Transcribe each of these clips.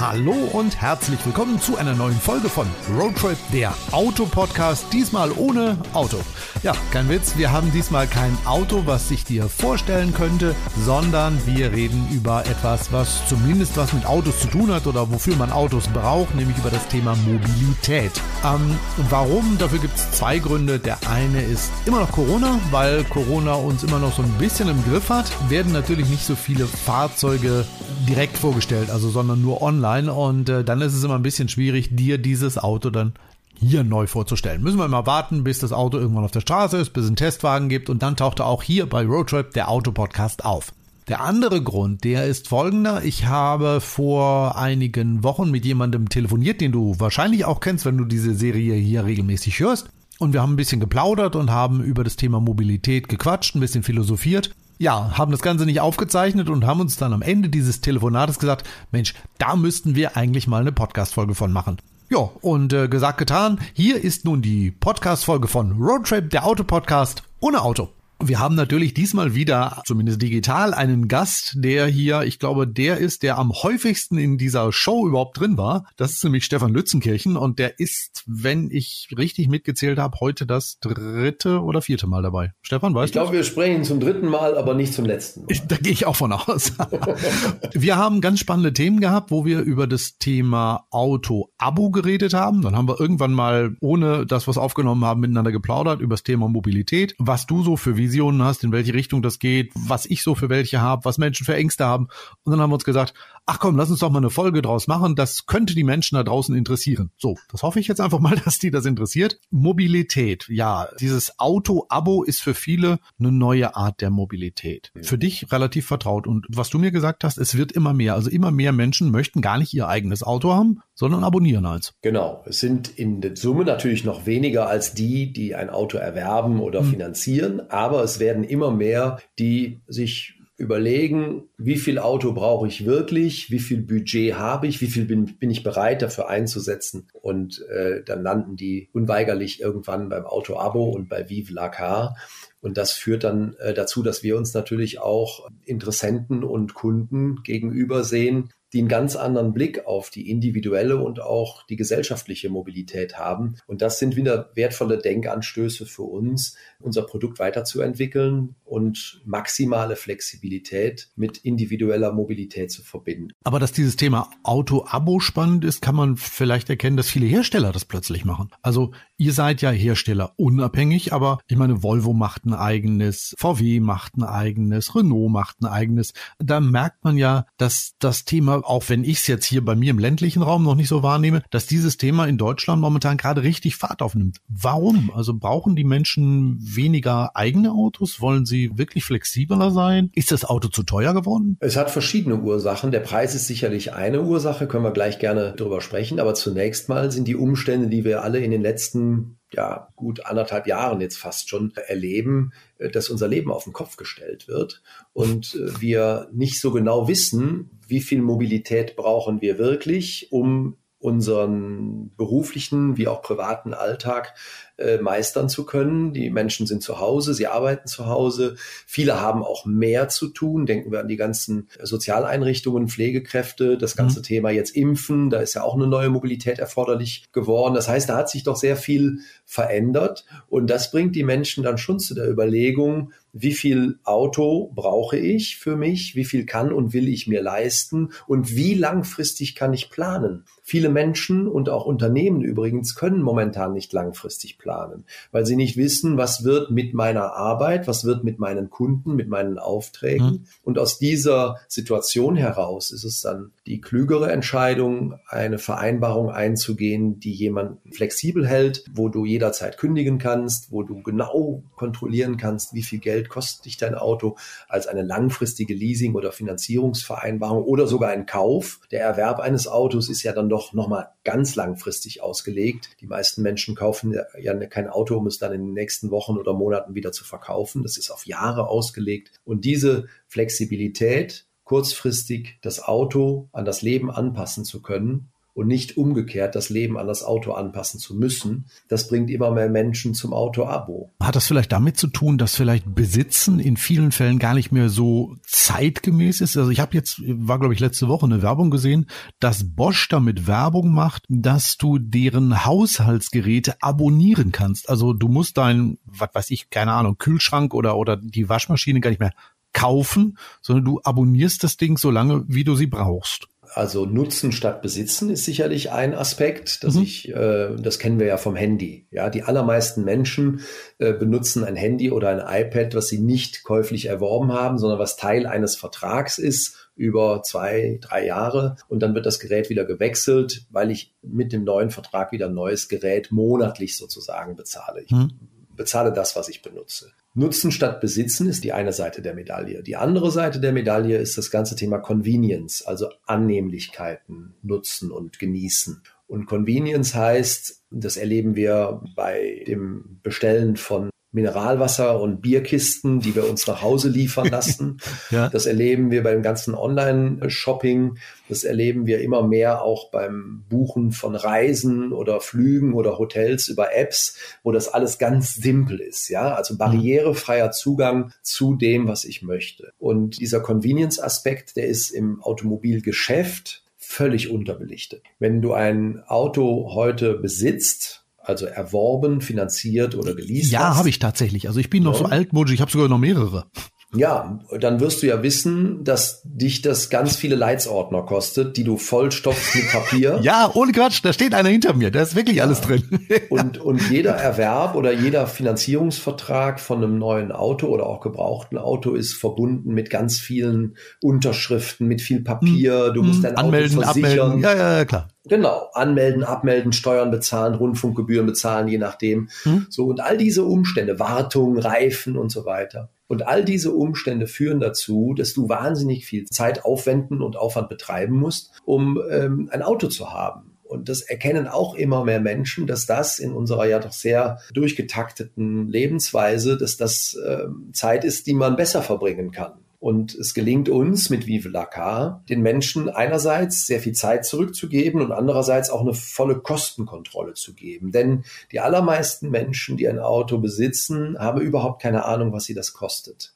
Hallo und herzlich willkommen zu einer neuen Folge von Roadtrip, der Autopodcast. Diesmal ohne Auto. Ja, kein Witz, wir haben diesmal kein Auto, was sich dir vorstellen könnte, sondern wir reden über etwas, was zumindest was mit Autos zu tun hat oder wofür man Autos braucht, nämlich über das Thema Mobilität. Ähm, warum? Dafür gibt es zwei Gründe. Der eine ist immer noch Corona, weil Corona uns immer noch so ein bisschen im Griff hat, werden natürlich nicht so viele Fahrzeuge direkt vorgestellt, also sondern nur online und äh, dann ist es immer ein bisschen schwierig, dir dieses Auto dann hier neu vorzustellen. Müssen wir immer warten, bis das Auto irgendwann auf der Straße ist, bis es einen Testwagen gibt und dann taucht er auch hier bei Roadtrip der Autopodcast auf. Der andere Grund, der ist folgender. Ich habe vor einigen Wochen mit jemandem telefoniert, den du wahrscheinlich auch kennst, wenn du diese Serie hier regelmäßig hörst. Und wir haben ein bisschen geplaudert und haben über das Thema Mobilität gequatscht, ein bisschen philosophiert ja, haben das Ganze nicht aufgezeichnet und haben uns dann am Ende dieses Telefonates gesagt, Mensch, da müssten wir eigentlich mal eine Podcast-Folge von machen. Ja, und äh, gesagt, getan, hier ist nun die Podcast-Folge von Roadtrip, der Autopodcast ohne Auto. Wir haben natürlich diesmal wieder, zumindest digital, einen Gast, der hier, ich glaube, der ist, der am häufigsten in dieser Show überhaupt drin war. Das ist nämlich Stefan Lützenkirchen und der ist, wenn ich richtig mitgezählt habe, heute das dritte oder vierte Mal dabei. Stefan, weißt du? Ich glaube, wir sprechen zum dritten Mal, aber nicht zum letzten Mal. Da gehe ich auch von aus. wir haben ganz spannende Themen gehabt, wo wir über das Thema Auto-Abo geredet haben. Dann haben wir irgendwann mal, ohne dass wir es aufgenommen haben, miteinander geplaudert über das Thema Mobilität. Was du so für Visionen Visionen hast, in welche Richtung das geht, was ich so für welche habe, was Menschen für Ängste haben. Und dann haben wir uns gesagt, ach komm, lass uns doch mal eine Folge draus machen. Das könnte die Menschen da draußen interessieren. So, das hoffe ich jetzt einfach mal, dass die das interessiert. Mobilität, ja, dieses Auto-Abo ist für viele eine neue Art der Mobilität. Für dich relativ vertraut. Und was du mir gesagt hast, es wird immer mehr. Also immer mehr Menschen möchten gar nicht ihr eigenes Auto haben, sondern abonnieren eins. Genau. Es sind in der Summe natürlich noch weniger als die, die ein Auto erwerben oder hm. finanzieren. Aber es werden immer mehr, die sich überlegen, wie viel Auto brauche ich wirklich, wie viel Budget habe ich, wie viel bin, bin ich bereit dafür einzusetzen. Und äh, dann landen die unweigerlich irgendwann beim Auto-Abo und bei Vive la Car. Und das führt dann äh, dazu, dass wir uns natürlich auch Interessenten und Kunden gegenüber sehen, die einen ganz anderen Blick auf die individuelle und auch die gesellschaftliche Mobilität haben. Und das sind wieder wertvolle Denkanstöße für uns, unser Produkt weiterzuentwickeln und maximale Flexibilität mit individueller Mobilität zu verbinden. Aber dass dieses Thema Auto-Abo spannend ist, kann man vielleicht erkennen, dass viele Hersteller das plötzlich machen. Also ihr seid ja Hersteller unabhängig, aber ich meine, Volvo macht ein eigenes, VW macht ein eigenes, Renault macht ein eigenes. Da merkt man ja, dass das Thema auch wenn ich es jetzt hier bei mir im ländlichen Raum noch nicht so wahrnehme, dass dieses Thema in Deutschland momentan gerade richtig Fahrt aufnimmt. Warum? Also brauchen die Menschen weniger eigene Autos? Wollen sie wirklich flexibler sein? Ist das Auto zu teuer geworden? Es hat verschiedene Ursachen. Der Preis ist sicherlich eine Ursache, können wir gleich gerne drüber sprechen. Aber zunächst mal sind die Umstände, die wir alle in den letzten ja, gut anderthalb Jahren jetzt fast schon erleben, äh, dass unser Leben auf den Kopf gestellt wird und äh, wir nicht so genau wissen, wie viel Mobilität brauchen wir wirklich, um unseren beruflichen wie auch privaten Alltag äh, meistern zu können. Die Menschen sind zu Hause, sie arbeiten zu Hause. Viele haben auch mehr zu tun. Denken wir an die ganzen Sozialeinrichtungen, Pflegekräfte, das ganze mhm. Thema jetzt Impfen. Da ist ja auch eine neue Mobilität erforderlich geworden. Das heißt, da hat sich doch sehr viel verändert. Und das bringt die Menschen dann schon zu der Überlegung, wie viel Auto brauche ich für mich, wie viel kann und will ich mir leisten und wie langfristig kann ich planen. Viele Menschen und auch Unternehmen übrigens können momentan nicht langfristig planen, weil sie nicht wissen, was wird mit meiner Arbeit, was wird mit meinen Kunden, mit meinen Aufträgen. Mhm. Und aus dieser Situation heraus ist es dann die klügere Entscheidung, eine Vereinbarung einzugehen, die jemanden flexibel hält, wo du jederzeit kündigen kannst, wo du genau kontrollieren kannst, wie viel Geld Geld kostet dich dein Auto, als eine langfristige Leasing- oder Finanzierungsvereinbarung oder sogar ein Kauf. Der Erwerb eines Autos ist ja dann doch nochmal ganz langfristig ausgelegt. Die meisten Menschen kaufen ja kein Auto, um es dann in den nächsten Wochen oder Monaten wieder zu verkaufen. Das ist auf Jahre ausgelegt. Und diese Flexibilität, kurzfristig das Auto an das Leben anpassen zu können, und nicht umgekehrt das Leben an das Auto anpassen zu müssen. Das bringt immer mehr Menschen zum Auto-Abo. Hat das vielleicht damit zu tun, dass vielleicht Besitzen in vielen Fällen gar nicht mehr so zeitgemäß ist? Also ich habe jetzt, war glaube ich letzte Woche eine Werbung gesehen, dass Bosch damit Werbung macht, dass du deren Haushaltsgeräte abonnieren kannst. Also du musst dein, was weiß ich, keine Ahnung, Kühlschrank oder, oder die Waschmaschine gar nicht mehr kaufen, sondern du abonnierst das Ding so lange, wie du sie brauchst also Nutzen statt Besitzen ist sicherlich ein Aspekt, dass mhm. ich, äh, das kennen wir ja vom Handy. Ja, die allermeisten Menschen äh, benutzen ein Handy oder ein iPad, was sie nicht käuflich erworben haben, sondern was Teil eines Vertrags ist über zwei, drei Jahre und dann wird das Gerät wieder gewechselt, weil ich mit dem neuen Vertrag wieder ein neues Gerät monatlich sozusagen bezahle. Ich mhm. bezahle das, was ich benutze. Nutzen statt Besitzen ist die eine Seite der Medaille. Die andere Seite der Medaille ist das ganze Thema Convenience, also Annehmlichkeiten nutzen und genießen. Und Convenience heißt, das erleben wir bei dem Bestellen von Mineralwasser und Bierkisten, die wir uns nach Hause liefern lassen. ja. Das erleben wir beim ganzen Online-Shopping. Das erleben wir immer mehr auch beim Buchen von Reisen oder Flügen oder Hotels über Apps, wo das alles ganz simpel ist. Ja, also barrierefreier Zugang zu dem, was ich möchte. Und dieser Convenience-Aspekt, der ist im Automobilgeschäft völlig unterbelichtet. Wenn du ein Auto heute besitzt, also erworben, finanziert oder geleast Ja, habe ich tatsächlich. Also ich bin noch ja. so altmodisch, ich habe sogar noch mehrere. Ja, dann wirst du ja wissen, dass dich das ganz viele Leitsordner kostet, die du vollstopfst mit Papier. ja, ohne Quatsch, da steht einer hinter mir, da ist wirklich ja. alles drin. und, und jeder Erwerb oder jeder Finanzierungsvertrag von einem neuen Auto oder auch gebrauchten Auto ist verbunden mit ganz vielen Unterschriften, mit viel Papier. Du musst hm, dein Anmelden, Auto versichern. Abmelden. Ja, ja, ja, klar. Genau, anmelden, abmelden, Steuern bezahlen, Rundfunkgebühren bezahlen, je nachdem. Hm. So und all diese Umstände, Wartung, Reifen und so weiter. Und all diese Umstände führen dazu, dass du wahnsinnig viel Zeit aufwenden und Aufwand betreiben musst, um ähm, ein Auto zu haben. Und das erkennen auch immer mehr Menschen, dass das in unserer ja doch sehr durchgetakteten Lebensweise, dass das äh, Zeit ist, die man besser verbringen kann. Und es gelingt uns mit Vive la Car, den Menschen einerseits sehr viel Zeit zurückzugeben und andererseits auch eine volle Kostenkontrolle zu geben. Denn die allermeisten Menschen, die ein Auto besitzen, haben überhaupt keine Ahnung, was sie das kostet.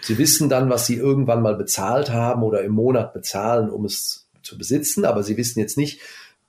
Sie wissen dann, was sie irgendwann mal bezahlt haben oder im Monat bezahlen, um es zu besitzen, aber sie wissen jetzt nicht,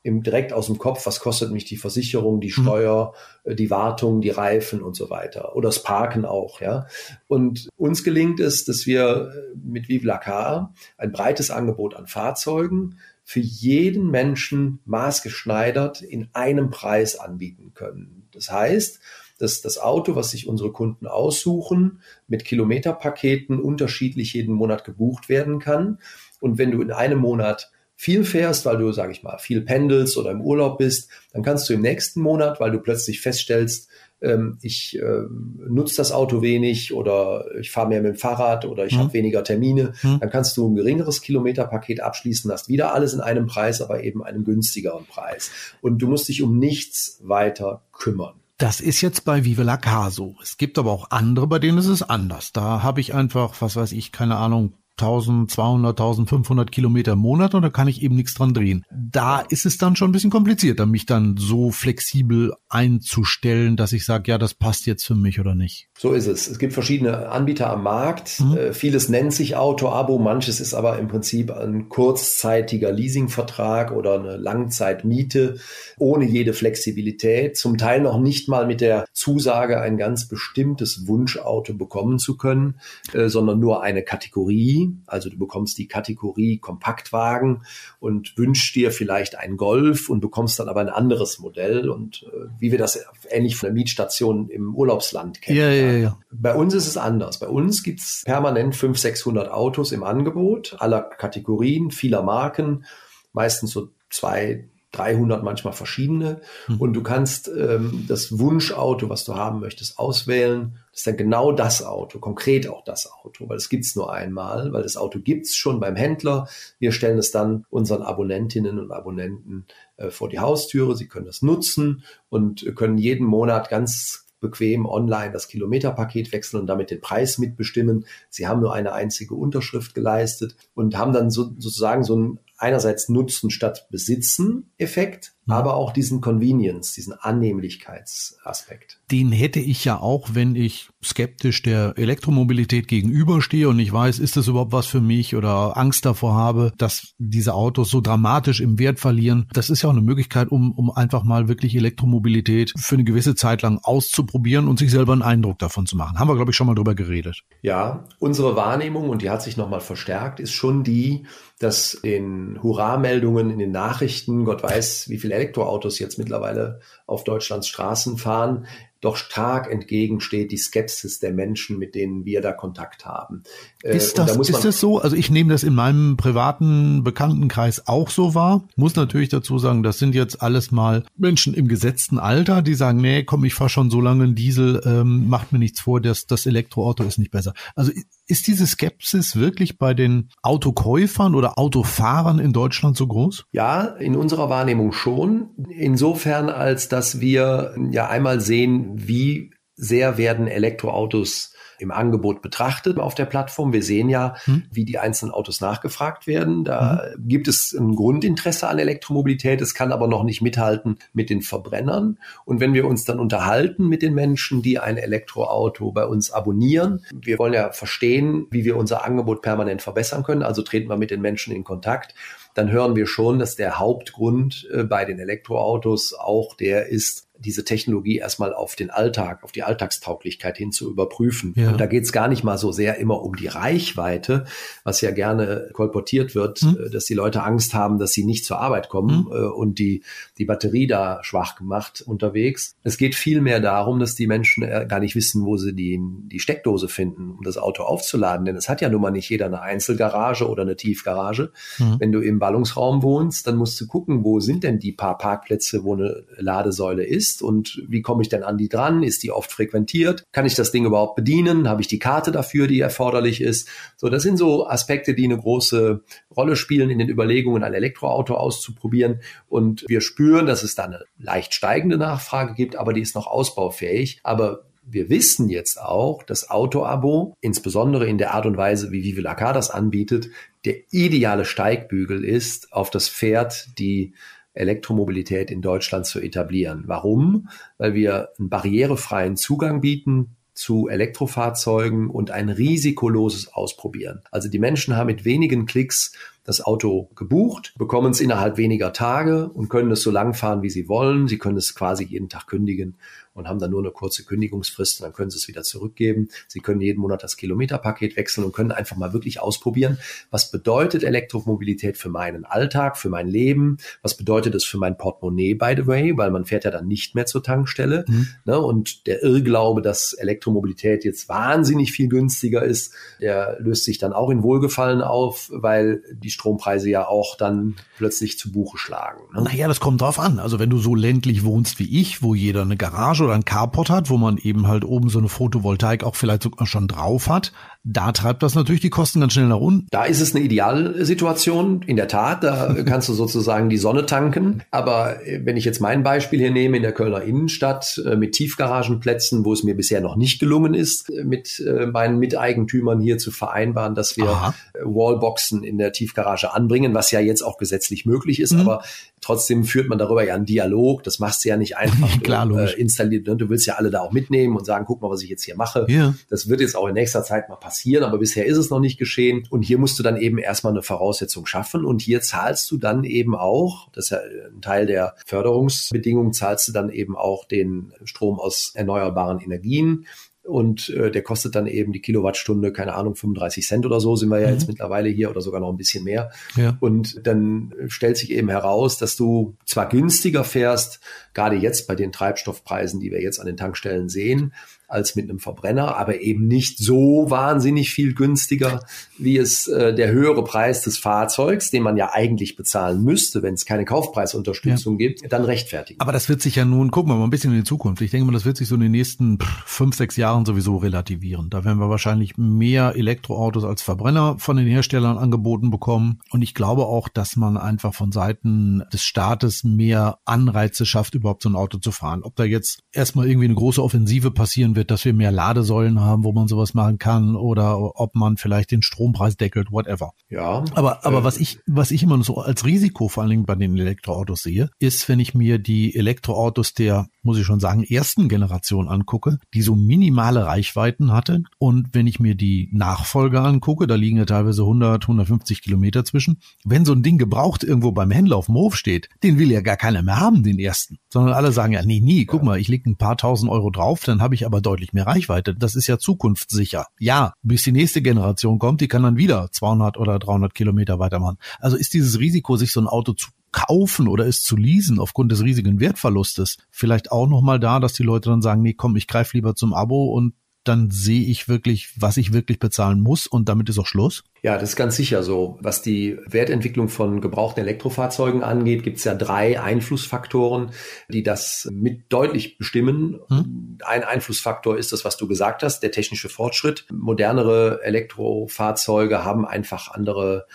im, direkt aus dem Kopf, was kostet mich die Versicherung, die mhm. Steuer, mhm. die Wartung, die Reifen und so weiter. Oder das Parken auch, ja. Und uns gelingt es, dass wir äh, mit Vive la Car ein breites Angebot an Fahrzeugen für jeden Menschen maßgeschneidert in einem Preis anbieten können. Das heißt, dass das Auto, was sich unsere Kunden aussuchen, mit Kilometerpaketen unterschiedlich jeden Monat gebucht werden kann. Und wenn du in einem Monat viel fährst, weil du, sage ich mal, viel pendelst oder im Urlaub bist, dann kannst du im nächsten Monat, weil du plötzlich feststellst, ähm, ich äh, nutze das Auto wenig oder ich fahre mehr mit dem Fahrrad oder ich mhm. habe weniger Termine, mhm. dann kannst du ein geringeres Kilometerpaket abschließen, hast wieder alles in einem Preis, aber eben einen günstigeren Preis. Und du musst dich um nichts weiter kümmern. Das ist jetzt bei Vive la Car so. Es gibt aber auch andere, bei denen ist es anders. Da habe ich einfach, was weiß ich, keine Ahnung, 1200, 1500 Kilometer im Monat und da kann ich eben nichts dran drehen. Da ist es dann schon ein bisschen komplizierter, mich dann so flexibel einzustellen, dass ich sage, ja, das passt jetzt für mich oder nicht. So ist es. Es gibt verschiedene Anbieter am Markt. Mhm. Äh, vieles nennt sich Auto-Abo, manches ist aber im Prinzip ein kurzzeitiger Leasingvertrag oder eine Langzeitmiete ohne jede Flexibilität. Zum Teil noch nicht mal mit der Zusage, ein ganz bestimmtes Wunschauto bekommen zu können, äh, sondern nur eine Kategorie. Also du bekommst die Kategorie Kompaktwagen und wünschst dir vielleicht ein Golf und bekommst dann aber ein anderes Modell und äh, wie wir das ähnlich von der Mietstation im Urlaubsland kennen. Ja, ja, ja. Bei uns ist es anders. Bei uns gibt's permanent 500, 600 Autos im Angebot aller Kategorien, vieler Marken, meistens so zwei, 300 manchmal verschiedene. Mhm. Und du kannst ähm, das Wunschauto, was du haben möchtest, auswählen. Das ist dann genau das Auto, konkret auch das Auto, weil es gibt's nur einmal, weil das Auto gibt's schon beim Händler. Wir stellen es dann unseren Abonnentinnen und Abonnenten äh, vor die Haustüre. Sie können das nutzen und können jeden Monat ganz bequem online das Kilometerpaket wechseln und damit den Preis mitbestimmen. Sie haben nur eine einzige Unterschrift geleistet und haben dann so, sozusagen so ein einerseits Nutzen statt Besitzen Effekt, mhm. aber auch diesen Convenience, diesen Annehmlichkeitsaspekt. Den hätte ich ja auch, wenn ich skeptisch der Elektromobilität gegenüberstehe und nicht weiß, ist das überhaupt was für mich oder Angst davor habe, dass diese Autos so dramatisch im Wert verlieren. Das ist ja auch eine Möglichkeit, um, um einfach mal wirklich Elektromobilität für eine gewisse Zeit lang auszuprobieren und sich selber einen Eindruck davon zu machen. Haben wir, glaube ich, schon mal drüber geredet. Ja, unsere Wahrnehmung, und die hat sich nochmal verstärkt, ist schon die, dass in Hurra-Meldungen in den Nachrichten, Gott weiß, wie viele Elektroautos jetzt mittlerweile auf Deutschlands Straßen fahren, doch stark entgegensteht die Skepsis der Menschen, mit denen wir da Kontakt haben. Äh, ist das, da ist das so? Also ich nehme das in meinem privaten Bekanntenkreis auch so wahr. Muss natürlich dazu sagen, das sind jetzt alles mal Menschen im gesetzten Alter, die sagen, nee, komm, ich fahre schon so lange einen Diesel, ähm, macht mir nichts vor, das, das Elektroauto ist nicht besser. Also ist diese Skepsis wirklich bei den Autokäufern oder Autofahrern in Deutschland so groß? Ja, in unserer Wahrnehmung schon. Insofern, als dass wir ja einmal sehen, wie sehr werden Elektroautos im Angebot betrachtet auf der Plattform. Wir sehen ja, hm. wie die einzelnen Autos nachgefragt werden. Da hm. gibt es ein Grundinteresse an Elektromobilität. Es kann aber noch nicht mithalten mit den Verbrennern. Und wenn wir uns dann unterhalten mit den Menschen, die ein Elektroauto bei uns abonnieren, wir wollen ja verstehen, wie wir unser Angebot permanent verbessern können. Also treten wir mit den Menschen in Kontakt dann hören wir schon, dass der Hauptgrund äh, bei den Elektroautos auch der ist, diese Technologie erstmal auf den Alltag, auf die Alltagstauglichkeit hin zu überprüfen. Ja. Und da geht es gar nicht mal so sehr immer um die Reichweite, was ja gerne kolportiert wird, hm. dass die Leute Angst haben, dass sie nicht zur Arbeit kommen hm. Äh, und die, die Batterie da schwach gemacht unterwegs. Es geht vielmehr darum, dass die Menschen äh, gar nicht wissen, wo sie die, die Steckdose finden, um das Auto aufzuladen. Denn es hat ja nun mal nicht jeder eine Einzelgarage oder eine Tiefgarage. Hm. Wenn du im Ballungsraum wohnst, dann musst du gucken, wo sind denn die paar Parkplätze, wo eine Ladesäule ist ist und wie komme ich denn an die dran? Ist die oft frequentiert? Kann ich das Ding überhaupt bedienen? Habe ich die Karte dafür, die erforderlich ist? So, das sind so Aspekte, die eine große Rolle spielen in den Überlegungen, ein Elektroauto auszuprobieren. Und wir spüren, dass es da eine leicht steigende Nachfrage gibt, aber die ist noch ausbaufähig. Aber wir wissen jetzt auch, dass Auto-Abo, insbesondere in der Art und Weise, wie Vive das anbietet, der ideale Steigbügel ist auf das Pferd, die Elektromobilität in Deutschland zu etablieren. Warum? Weil wir einen barrierefreien Zugang bieten zu Elektrofahrzeugen und ein risikoloses Ausprobieren. Also die Menschen haben mit wenigen Klicks das Auto gebucht, bekommen es innerhalb weniger Tage und können es so lang fahren, wie sie wollen. Sie können es quasi jeden Tag kündigen und haben dann nur eine kurze Kündigungsfrist und dann können sie es wieder zurückgeben. Sie können jeden Monat das Kilometerpaket wechseln und können einfach mal wirklich ausprobieren, was bedeutet Elektromobilität für meinen Alltag, für mein Leben, was bedeutet es für mein Portemonnaie, by the way, weil man fährt ja dann nicht mehr zur Tankstelle. Mhm. Ne? Und der Irrglaube, dass Elektromobilität jetzt wahnsinnig viel günstiger ist, der löst sich dann auch in Wohlgefallen auf, weil die Strompreise ja auch dann plötzlich zu Buche schlagen. Ne? Naja, das kommt drauf an. Also wenn du so ländlich wohnst wie ich, wo jeder eine Garage oder ein Carport hat, wo man eben halt oben so eine Photovoltaik auch vielleicht sogar schon drauf hat, da treibt das natürlich die Kosten ganz schnell nach unten. Da ist es eine Idealsituation, in der Tat. Da kannst du sozusagen die Sonne tanken. Aber äh, wenn ich jetzt mein Beispiel hier nehme in der Kölner Innenstadt äh, mit Tiefgaragenplätzen, wo es mir bisher noch nicht gelungen ist, äh, mit meinen Miteigentümern hier zu vereinbaren, dass wir Aha. Wallboxen in der Tiefgarage anbringen, was ja jetzt auch gesetzlich möglich ist. Mhm. Aber trotzdem führt man darüber ja einen Dialog. Das machst du ja nicht einfach Klar, äh, installiert. Ne? Du willst ja alle da auch mitnehmen und sagen, guck mal, was ich jetzt hier mache. Ja. Das wird jetzt auch in nächster Zeit mal passieren passieren, aber bisher ist es noch nicht geschehen. Und hier musst du dann eben erstmal eine Voraussetzung schaffen. Und hier zahlst du dann eben auch, das ist ja ein Teil der Förderungsbedingungen, zahlst du dann eben auch den Strom aus erneuerbaren Energien und äh, der kostet dann eben die Kilowattstunde, keine Ahnung, 35 Cent oder so sind wir ja mhm. jetzt mittlerweile hier oder sogar noch ein bisschen mehr. Ja. Und dann stellt sich eben heraus, dass du zwar günstiger fährst, gerade jetzt bei den Treibstoffpreisen, die wir jetzt an den Tankstellen sehen, als mit einem Verbrenner, aber eben nicht so wahnsinnig viel günstiger, wie es äh, der höhere Preis des Fahrzeugs, den man ja eigentlich bezahlen müsste, wenn es keine Kaufpreisunterstützung ja. gibt, dann rechtfertigen. Aber das wird sich ja nun, gucken wir mal ein bisschen in die Zukunft. Ich denke mal, das wird sich so in den nächsten fünf, sechs Jahren sowieso relativieren. Da werden wir wahrscheinlich mehr Elektroautos als Verbrenner von den Herstellern angeboten bekommen. Und ich glaube auch, dass man einfach von Seiten des Staates mehr Anreize schafft, überhaupt so ein Auto zu fahren. Ob da jetzt erstmal irgendwie eine große Offensive passieren wird, dass wir mehr Ladesäulen haben, wo man sowas machen kann oder ob man vielleicht den Strompreis deckelt, whatever. Ja. Aber, aber äh, was ich, was ich immer so als Risiko vor allen Dingen bei den Elektroautos sehe, ist, wenn ich mir die Elektroautos der, muss ich schon sagen, ersten Generation angucke, die so minimale Reichweiten hatte und wenn ich mir die Nachfolger angucke, da liegen ja teilweise 100, 150 Kilometer zwischen, wenn so ein Ding gebraucht irgendwo beim Händler auf dem Hof steht, den will ja gar keiner mehr haben, den ersten, sondern alle sagen ja, nee, nee, guck mal, ich leg ein paar tausend Euro drauf, dann habe ich aber deutlich mehr Reichweite. Das ist ja zukunftssicher. Ja, bis die nächste Generation kommt, die kann dann wieder 200 oder 300 Kilometer weitermachen. Also ist dieses Risiko, sich so ein Auto zu kaufen oder es zu leasen aufgrund des riesigen Wertverlustes vielleicht auch nochmal da, dass die Leute dann sagen, nee, komm, ich greife lieber zum Abo und dann sehe ich wirklich, was ich wirklich bezahlen muss und damit ist auch Schluss? Ja, das ist ganz sicher so. Was die Wertentwicklung von gebrauchten Elektrofahrzeugen angeht, gibt es ja drei Einflussfaktoren, die das mit deutlich bestimmen. Hm? Ein Einflussfaktor ist das, was du gesagt hast, der technische Fortschritt. Modernere Elektrofahrzeuge haben einfach andere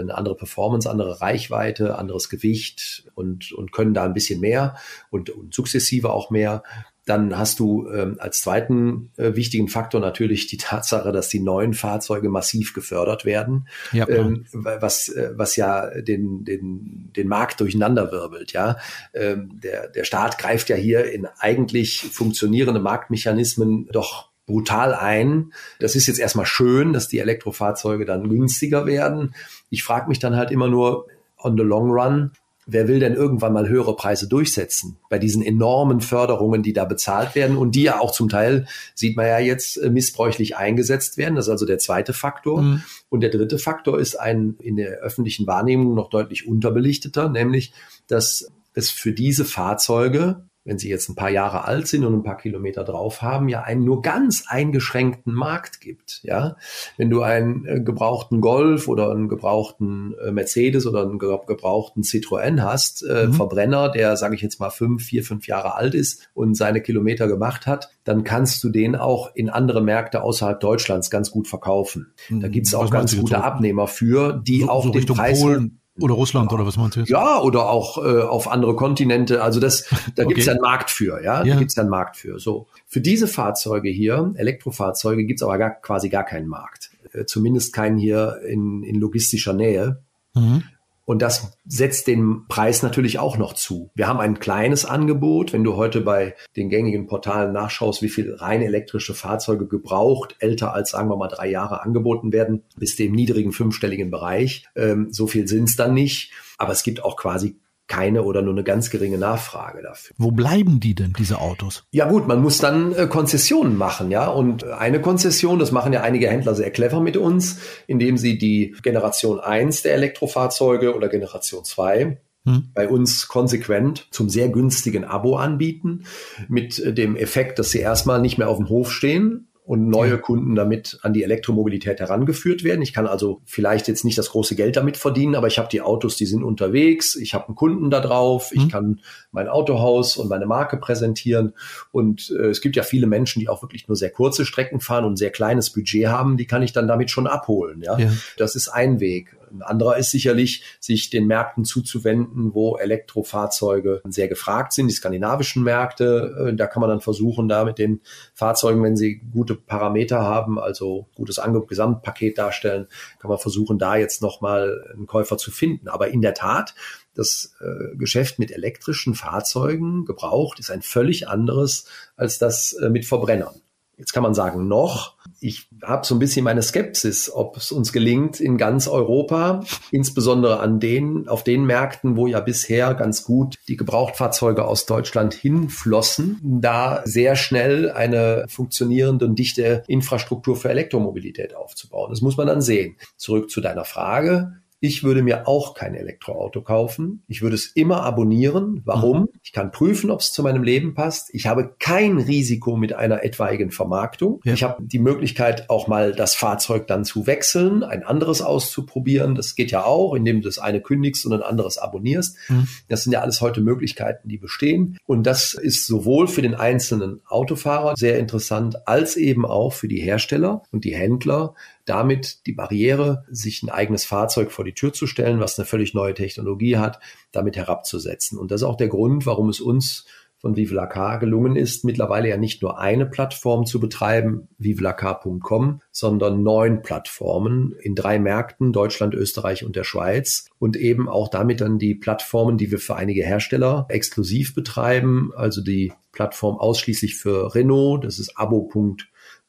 eine andere Performance, andere Reichweite, anderes Gewicht und, und können da ein bisschen mehr und, und sukzessive auch mehr. Dann hast du ähm, als zweiten äh, wichtigen Faktor natürlich die Tatsache, dass die neuen Fahrzeuge massiv gefördert werden, ja, ähm, was, äh, was ja den, den, den Markt durcheinanderwirbelt. Ja? Ähm, der, der Staat greift ja hier in eigentlich funktionierende Marktmechanismen doch brutal ein. Das ist jetzt erstmal schön, dass die Elektrofahrzeuge dann günstiger werden. Ich frage mich dann halt immer nur, on the long run, wer will denn irgendwann mal höhere Preise durchsetzen bei diesen enormen Förderungen, die da bezahlt werden und die ja auch zum Teil, sieht man ja jetzt, äh, missbräuchlich eingesetzt werden. Das ist also der zweite Faktor. Mhm. Und der dritte Faktor ist ein in der öffentlichen Wahrnehmung noch deutlich unterbelichteter, nämlich, dass es für diese Fahrzeuge wenn sie jetzt ein paar Jahre alt sind und ein paar Kilometer drauf haben, ja einen nur ganz eingeschränkten Markt gibt. Ja, wenn du einen äh, gebrauchten Golf oder einen gebrauchten äh, Mercedes oder einen gebrauchten Citroën hast, äh, mhm. Verbrenner, der, sage ich jetzt mal, fünf, vier, fünf Jahre alt ist und seine Kilometer gemacht hat, dann kannst du den auch in andere Märkte außerhalb Deutschlands ganz gut verkaufen. Da gibt es auch ganz gute Abnehmer für, die so, auch so den Preis Polen oder Russland oder was meinst du jetzt? Ja, oder auch äh, auf andere Kontinente. Also das, da okay. gibt es ja einen Markt für, ja. ja. Da gibt es ja einen Markt für. So. Für diese Fahrzeuge hier, Elektrofahrzeuge, gibt es aber gar, quasi gar keinen Markt. Äh, zumindest keinen hier in, in logistischer Nähe. Mhm. Und das setzt den Preis natürlich auch noch zu. Wir haben ein kleines Angebot. Wenn du heute bei den gängigen Portalen nachschaust, wie viel rein elektrische Fahrzeuge gebraucht, älter als sagen wir mal drei Jahre angeboten werden, bist du im niedrigen fünfstelligen Bereich. Ähm, so viel sind es dann nicht. Aber es gibt auch quasi keine oder nur eine ganz geringe Nachfrage dafür. Wo bleiben die denn, diese Autos? Ja gut, man muss dann äh, Konzessionen machen, ja. Und eine Konzession, das machen ja einige Händler sehr clever mit uns, indem sie die Generation 1 der Elektrofahrzeuge oder Generation 2 hm. bei uns konsequent zum sehr günstigen Abo anbieten, mit äh, dem Effekt, dass sie erstmal nicht mehr auf dem Hof stehen, und neue ja. Kunden damit an die Elektromobilität herangeführt werden. Ich kann also vielleicht jetzt nicht das große Geld damit verdienen, aber ich habe die Autos, die sind unterwegs, ich habe einen Kunden da drauf, mhm. ich kann mein Autohaus und meine Marke präsentieren und äh, es gibt ja viele Menschen, die auch wirklich nur sehr kurze Strecken fahren und ein sehr kleines Budget haben, die kann ich dann damit schon abholen. Ja, ja. das ist ein Weg. Ein anderer ist sicherlich, sich den Märkten zuzuwenden, wo Elektrofahrzeuge sehr gefragt sind, die skandinavischen Märkte. Äh, da kann man dann versuchen, da mit den Fahrzeugen, wenn sie gute Parameter haben, also gutes Angebot, Gesamtpaket darstellen, kann man versuchen, da jetzt nochmal einen Käufer zu finden. Aber in der Tat, das äh, Geschäft mit elektrischen Fahrzeugen gebraucht ist ein völlig anderes als das äh, mit Verbrennern. Jetzt kann man sagen, noch. Ich habe so ein bisschen meine Skepsis, ob es uns gelingt, in ganz Europa, insbesondere an den, auf den Märkten, wo ja bisher ganz gut die Gebrauchtfahrzeuge aus Deutschland hinflossen, da sehr schnell eine funktionierende und dichte Infrastruktur für Elektromobilität aufzubauen. Das muss man dann sehen. Zurück zu deiner Frage. Ich würde mir auch kein Elektroauto kaufen. Ich würde es immer abonnieren. Warum? Mhm. Ich kann prüfen, ob es zu meinem Leben passt. Ich habe kein Risiko mit einer etwaigen Vermarktung. Ja. Ich habe die Möglichkeit, auch mal das Fahrzeug dann zu wechseln, ein anderes auszuprobieren. Das geht ja auch, indem du das eine kündigst und ein anderes abonnierst. Mhm. Das sind ja alles heute Möglichkeiten, die bestehen. Und das ist sowohl für den einzelnen Autofahrer sehr interessant, als eben auch für die Hersteller und die Händler, damit die Barriere, sich ein eigenes Fahrzeug vor die Tür zu stellen, was eine völlig neue Technologie hat, damit herabzusetzen. Und das ist auch der Grund, warum es uns von Vivelacar gelungen ist, mittlerweile ja nicht nur eine Plattform zu betreiben, vivelacar.com, sondern neun Plattformen in drei Märkten, Deutschland, Österreich und der Schweiz und eben auch damit dann die Plattformen, die wir für einige Hersteller exklusiv betreiben, also die Plattform ausschließlich für Renault, das ist abo.com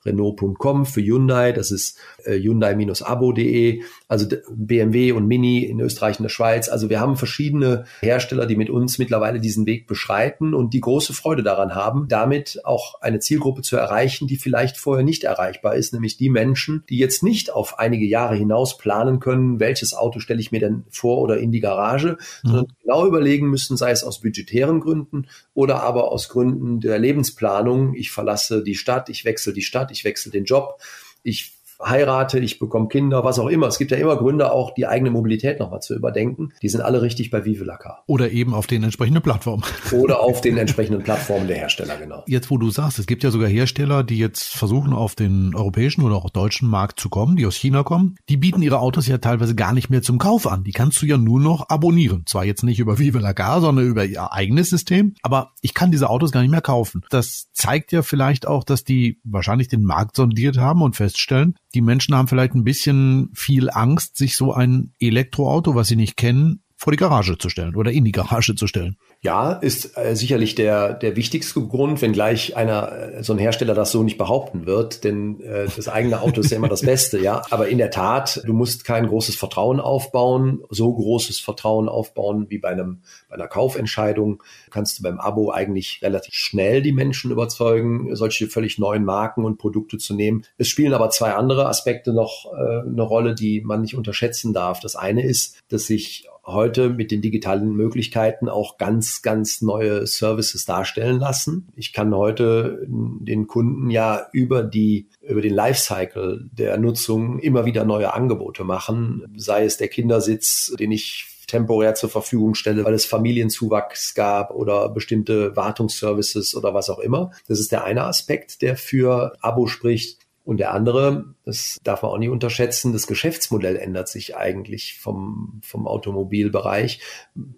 Renault.com für Hyundai, das ist äh, Hyundai-abo.de, also BMW und Mini in Österreich und der Schweiz. Also wir haben verschiedene Hersteller, die mit uns mittlerweile diesen Weg beschreiten und die große Freude daran haben, damit auch eine Zielgruppe zu erreichen, die vielleicht vorher nicht erreichbar ist, nämlich die Menschen, die jetzt nicht auf einige Jahre hinaus planen können, welches Auto stelle ich mir denn vor oder in die Garage, mhm. sondern genau überlegen müssen, sei es aus budgetären Gründen oder aber aus Gründen der Lebensplanung. Ich verlasse die Stadt, ich wechsle die Stadt, ich wechsle den Job, ich heirate, ich bekomme Kinder, was auch immer. Es gibt ja immer Gründe, auch die eigene Mobilität nochmal zu überdenken. Die sind alle richtig bei Vivelaka. Oder eben auf den entsprechenden Plattformen. Oder auf den entsprechenden Plattformen der Hersteller, genau. Jetzt, wo du sagst, es gibt ja sogar Hersteller, die jetzt versuchen, auf den europäischen oder auch deutschen Markt zu kommen, die aus China kommen. Die bieten ihre Autos ja teilweise gar nicht mehr zum Kauf an. Die kannst du ja nur noch abonnieren. Zwar jetzt nicht über Vivelaka, sondern über ihr eigenes System. Aber ich kann diese Autos gar nicht mehr kaufen. Das zeigt ja vielleicht auch, dass die wahrscheinlich den Markt sondiert haben und feststellen, die Menschen haben vielleicht ein bisschen viel Angst, sich so ein Elektroauto, was sie nicht kennen, vor die Garage zu stellen oder in die Garage zu stellen. Ja, ist äh, sicherlich der, der wichtigste Grund, wenngleich einer, äh, so ein Hersteller das so nicht behaupten wird, denn äh, das eigene Auto ist ja immer das Beste, ja. Aber in der Tat, du musst kein großes Vertrauen aufbauen, so großes Vertrauen aufbauen wie bei einem, bei einer Kaufentscheidung. Kannst du beim Abo eigentlich relativ schnell die Menschen überzeugen, solche völlig neuen Marken und Produkte zu nehmen. Es spielen aber zwei andere Aspekte noch äh, eine Rolle, die man nicht unterschätzen darf. Das eine ist, dass sich heute mit den digitalen Möglichkeiten auch ganz, ganz neue Services darstellen lassen. Ich kann heute den Kunden ja über die, über den Lifecycle der Nutzung immer wieder neue Angebote machen, sei es der Kindersitz, den ich temporär zur Verfügung stelle, weil es Familienzuwachs gab oder bestimmte Wartungsservices oder was auch immer. Das ist der eine Aspekt, der für Abo spricht. Und der andere, das darf man auch nicht unterschätzen, das Geschäftsmodell ändert sich eigentlich vom, vom Automobilbereich.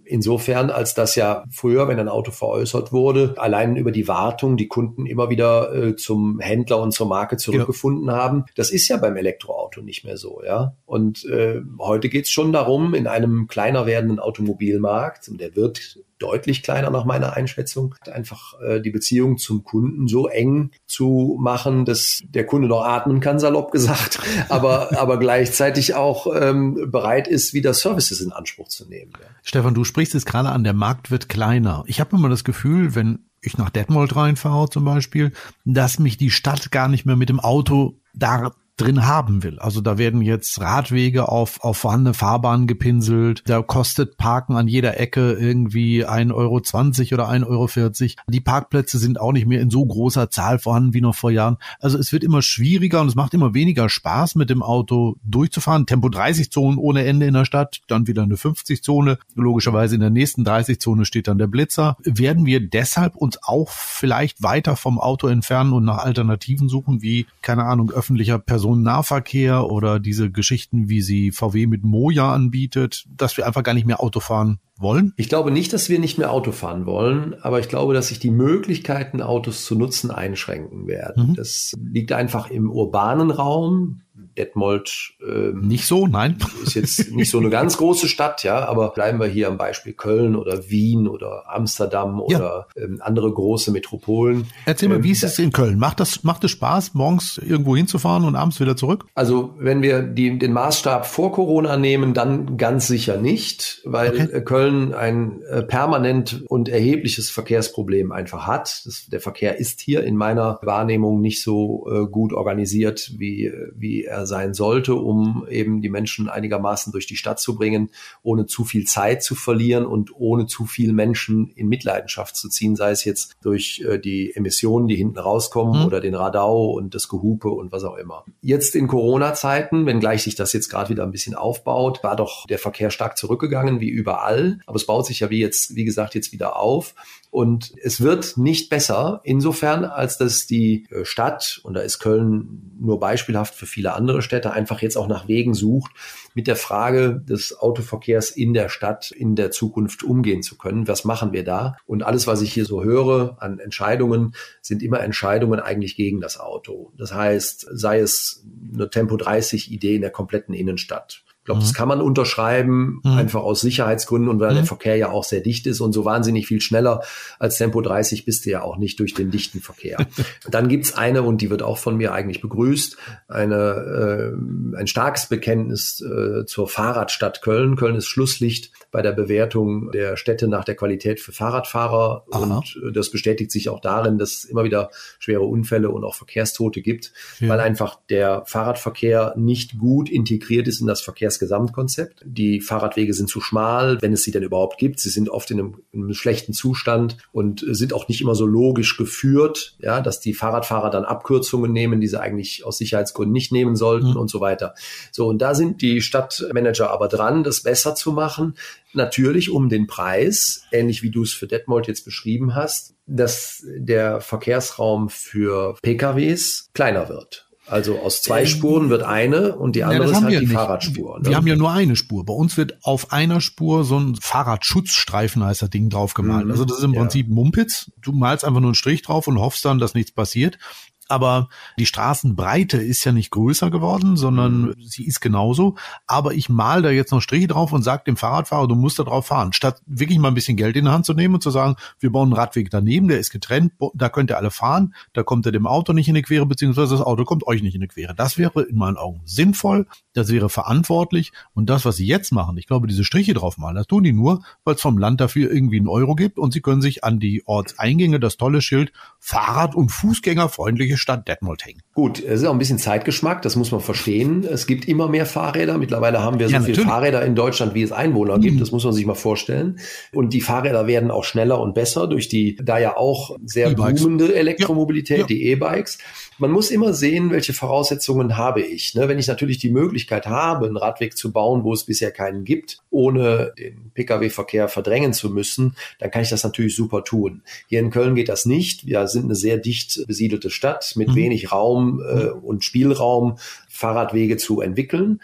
Insofern, als das ja früher, wenn ein Auto veräußert wurde, allein über die Wartung die Kunden immer wieder äh, zum Händler und zur Marke zurückgefunden ja. haben. Das ist ja beim Elektroauto nicht mehr so, ja. Und äh, heute geht's schon darum, in einem kleiner werdenden Automobilmarkt, und der wird deutlich kleiner nach meiner Einschätzung, einfach äh, die Beziehung zum Kunden so eng zu machen, dass der Kunde noch atmen kann, salopp gesagt, aber, aber gleichzeitig auch ähm, bereit ist, wieder Services in Anspruch zu nehmen. Ja. Stefan, du sprichst es gerade an, der Markt wird kleiner. Ich habe immer das Gefühl, wenn ich nach Detmold reinfahre zum Beispiel, dass mich die Stadt gar nicht mehr mit dem Auto da drin haben will. Also da werden jetzt Radwege auf, auf vorhandene Fahrbahnen gepinselt. Da kostet Parken an jeder Ecke irgendwie 1,20 Euro oder 1,40 Euro. Die Parkplätze sind auch nicht mehr in so großer Zahl vorhanden wie noch vor Jahren. Also es wird immer schwieriger und es macht immer weniger Spaß, mit dem Auto durchzufahren. Tempo 30 Zonen ohne Ende in der Stadt, dann wieder eine 50 Zone. Logischerweise in der nächsten 30 Zone steht dann der Blitzer. Werden wir deshalb uns auch vielleicht weiter vom Auto entfernen und nach Alternativen suchen, wie, keine Ahnung, öffentlicher Personen Personennahverkehr oder diese Geschichten, wie sie VW mit Moja anbietet, dass wir einfach gar nicht mehr Auto fahren wollen? Ich glaube nicht, dass wir nicht mehr Auto fahren wollen, aber ich glaube, dass sich die Möglichkeiten, Autos zu nutzen, einschränken werden. Mhm. Das liegt einfach im urbanen Raum. Detmold ähm, nicht so, nein. Ist jetzt nicht so eine ganz große Stadt, ja, aber bleiben wir hier am Beispiel Köln oder Wien oder Amsterdam oder ja. ähm, andere große Metropolen. Erzähl mal, ähm, wie ist es in Köln? Macht das, macht es Spaß, morgens irgendwo hinzufahren und abends wieder zurück? Also, wenn wir die, den Maßstab vor Corona nehmen, dann ganz sicher nicht, weil okay. Äh, Köln ein äh, permanent und erhebliches Verkehrsproblem einfach hat. Das, der Verkehr ist hier in meiner Wahrnehmung nicht so äh, gut organisiert, wie, wie er sein sollte, um eben die Menschen einigermaßen durch die Stadt zu bringen, ohne zu viel Zeit zu verlieren und ohne zu viel Menschen in Mitleidenschaft zu ziehen, sei es jetzt durch äh, die Emissionen, die hinten rauskommen mhm. oder den Radau und das Gehupe und was auch immer. Jetzt in Corona-Zeiten, wenngleich sich das jetzt gerade wieder ein bisschen aufbaut, war doch der Verkehr stark zurückgegangen, wie überall. Aber es baut sich ja wie jetzt, wie gesagt, jetzt wieder auf. Und es wird nicht besser, insofern, als dass die äh, Stadt, und da ist Köln nur beispielhaft für viele andere andere Städte einfach jetzt auch nach Wegen sucht, mit der Frage des Autoverkehrs in der Stadt in der Zukunft umgehen zu können. Was machen wir da? Und alles, was ich hier so höre an Entscheidungen, sind immer Entscheidungen eigentlich gegen das Auto. Das heißt, sei es eine Tempo 30 Idee in der kompletten Innenstadt glaube, mhm. das kann man unterschreiben, mhm. einfach aus Sicherheitsgründen und weil mhm. der Verkehr ja auch sehr dicht ist und so wahnsinnig viel schneller als Tempo 30 bist du ja auch nicht durch den dichten Verkehr. Dann gibt's eine, und die wird auch von mir eigentlich begrüßt, eine, äh, ein starkes Bekenntnis äh, zur Fahrradstadt Köln. Köln ist Schlusslicht bei der Bewertung der Städte nach der Qualität für Fahrradfahrer. Aha. Und äh, das bestätigt sich auch darin, dass es immer wieder schwere Unfälle und auch Verkehrstote gibt, ja. weil einfach der Fahrradverkehr nicht gut integriert ist in das Verkehrs das Gesamtkonzept. Die Fahrradwege sind zu schmal, wenn es sie denn überhaupt gibt. Sie sind oft in einem, in einem schlechten Zustand und sind auch nicht immer so logisch geführt, ja, dass die Fahrradfahrer dann Abkürzungen nehmen, die sie eigentlich aus Sicherheitsgründen nicht nehmen sollten mhm. und so weiter. So, und da sind die Stadtmanager aber dran, das besser zu machen. Natürlich um den Preis, ähnlich wie du es für Detmold jetzt beschrieben hast, dass der Verkehrsraum für PKWs kleiner wird. Also aus zwei ähm, Spuren wird eine und die andere ja, ist halt die nicht. Fahrradspur. Ne? Wir haben ja nur eine Spur. Bei uns wird auf einer Spur so ein Fahrradschutzstreifen heißt das Ding drauf gemalt. Mhm. Also das ist im ja. Prinzip Mumpitz. Du malst einfach nur einen Strich drauf und hoffst dann, dass nichts passiert aber die Straßenbreite ist ja nicht größer geworden, sondern mhm. sie ist genauso. Aber ich mal da jetzt noch Striche drauf und sage dem Fahrradfahrer, du musst da drauf fahren. Statt wirklich mal ein bisschen Geld in die Hand zu nehmen und zu sagen, wir bauen einen Radweg daneben, der ist getrennt, da könnt ihr alle fahren, da kommt ihr dem Auto nicht in die Quere, beziehungsweise das Auto kommt euch nicht in die Quere. Das wäre in meinen Augen sinnvoll, das wäre verantwortlich und das, was sie jetzt machen, ich glaube, diese Striche drauf malen, das tun die nur, weil es vom Land dafür irgendwie einen Euro gibt und sie können sich an die Ortseingänge das tolle Schild Fahrrad- und Fußgängerfreundliche Stadt Detmold hängen. Gut, es ist auch ein bisschen Zeitgeschmack, das muss man verstehen. Es gibt immer mehr Fahrräder. Mittlerweile haben wir so ja, viele Fahrräder in Deutschland, wie es Einwohner mhm. gibt. Das muss man sich mal vorstellen. Und die Fahrräder werden auch schneller und besser durch die, da ja auch sehr boomende Elektromobilität, ja. Ja. die E-Bikes. Man muss immer sehen, welche Voraussetzungen habe ich. Ne? Wenn ich natürlich die Möglichkeit habe, einen Radweg zu bauen, wo es bisher keinen gibt, ohne den Pkw-Verkehr verdrängen zu müssen, dann kann ich das natürlich super tun. Hier in Köln geht das nicht. Wir sind eine sehr dicht besiedelte Stadt mit mhm. wenig Raum äh, und Spielraum, Fahrradwege zu entwickeln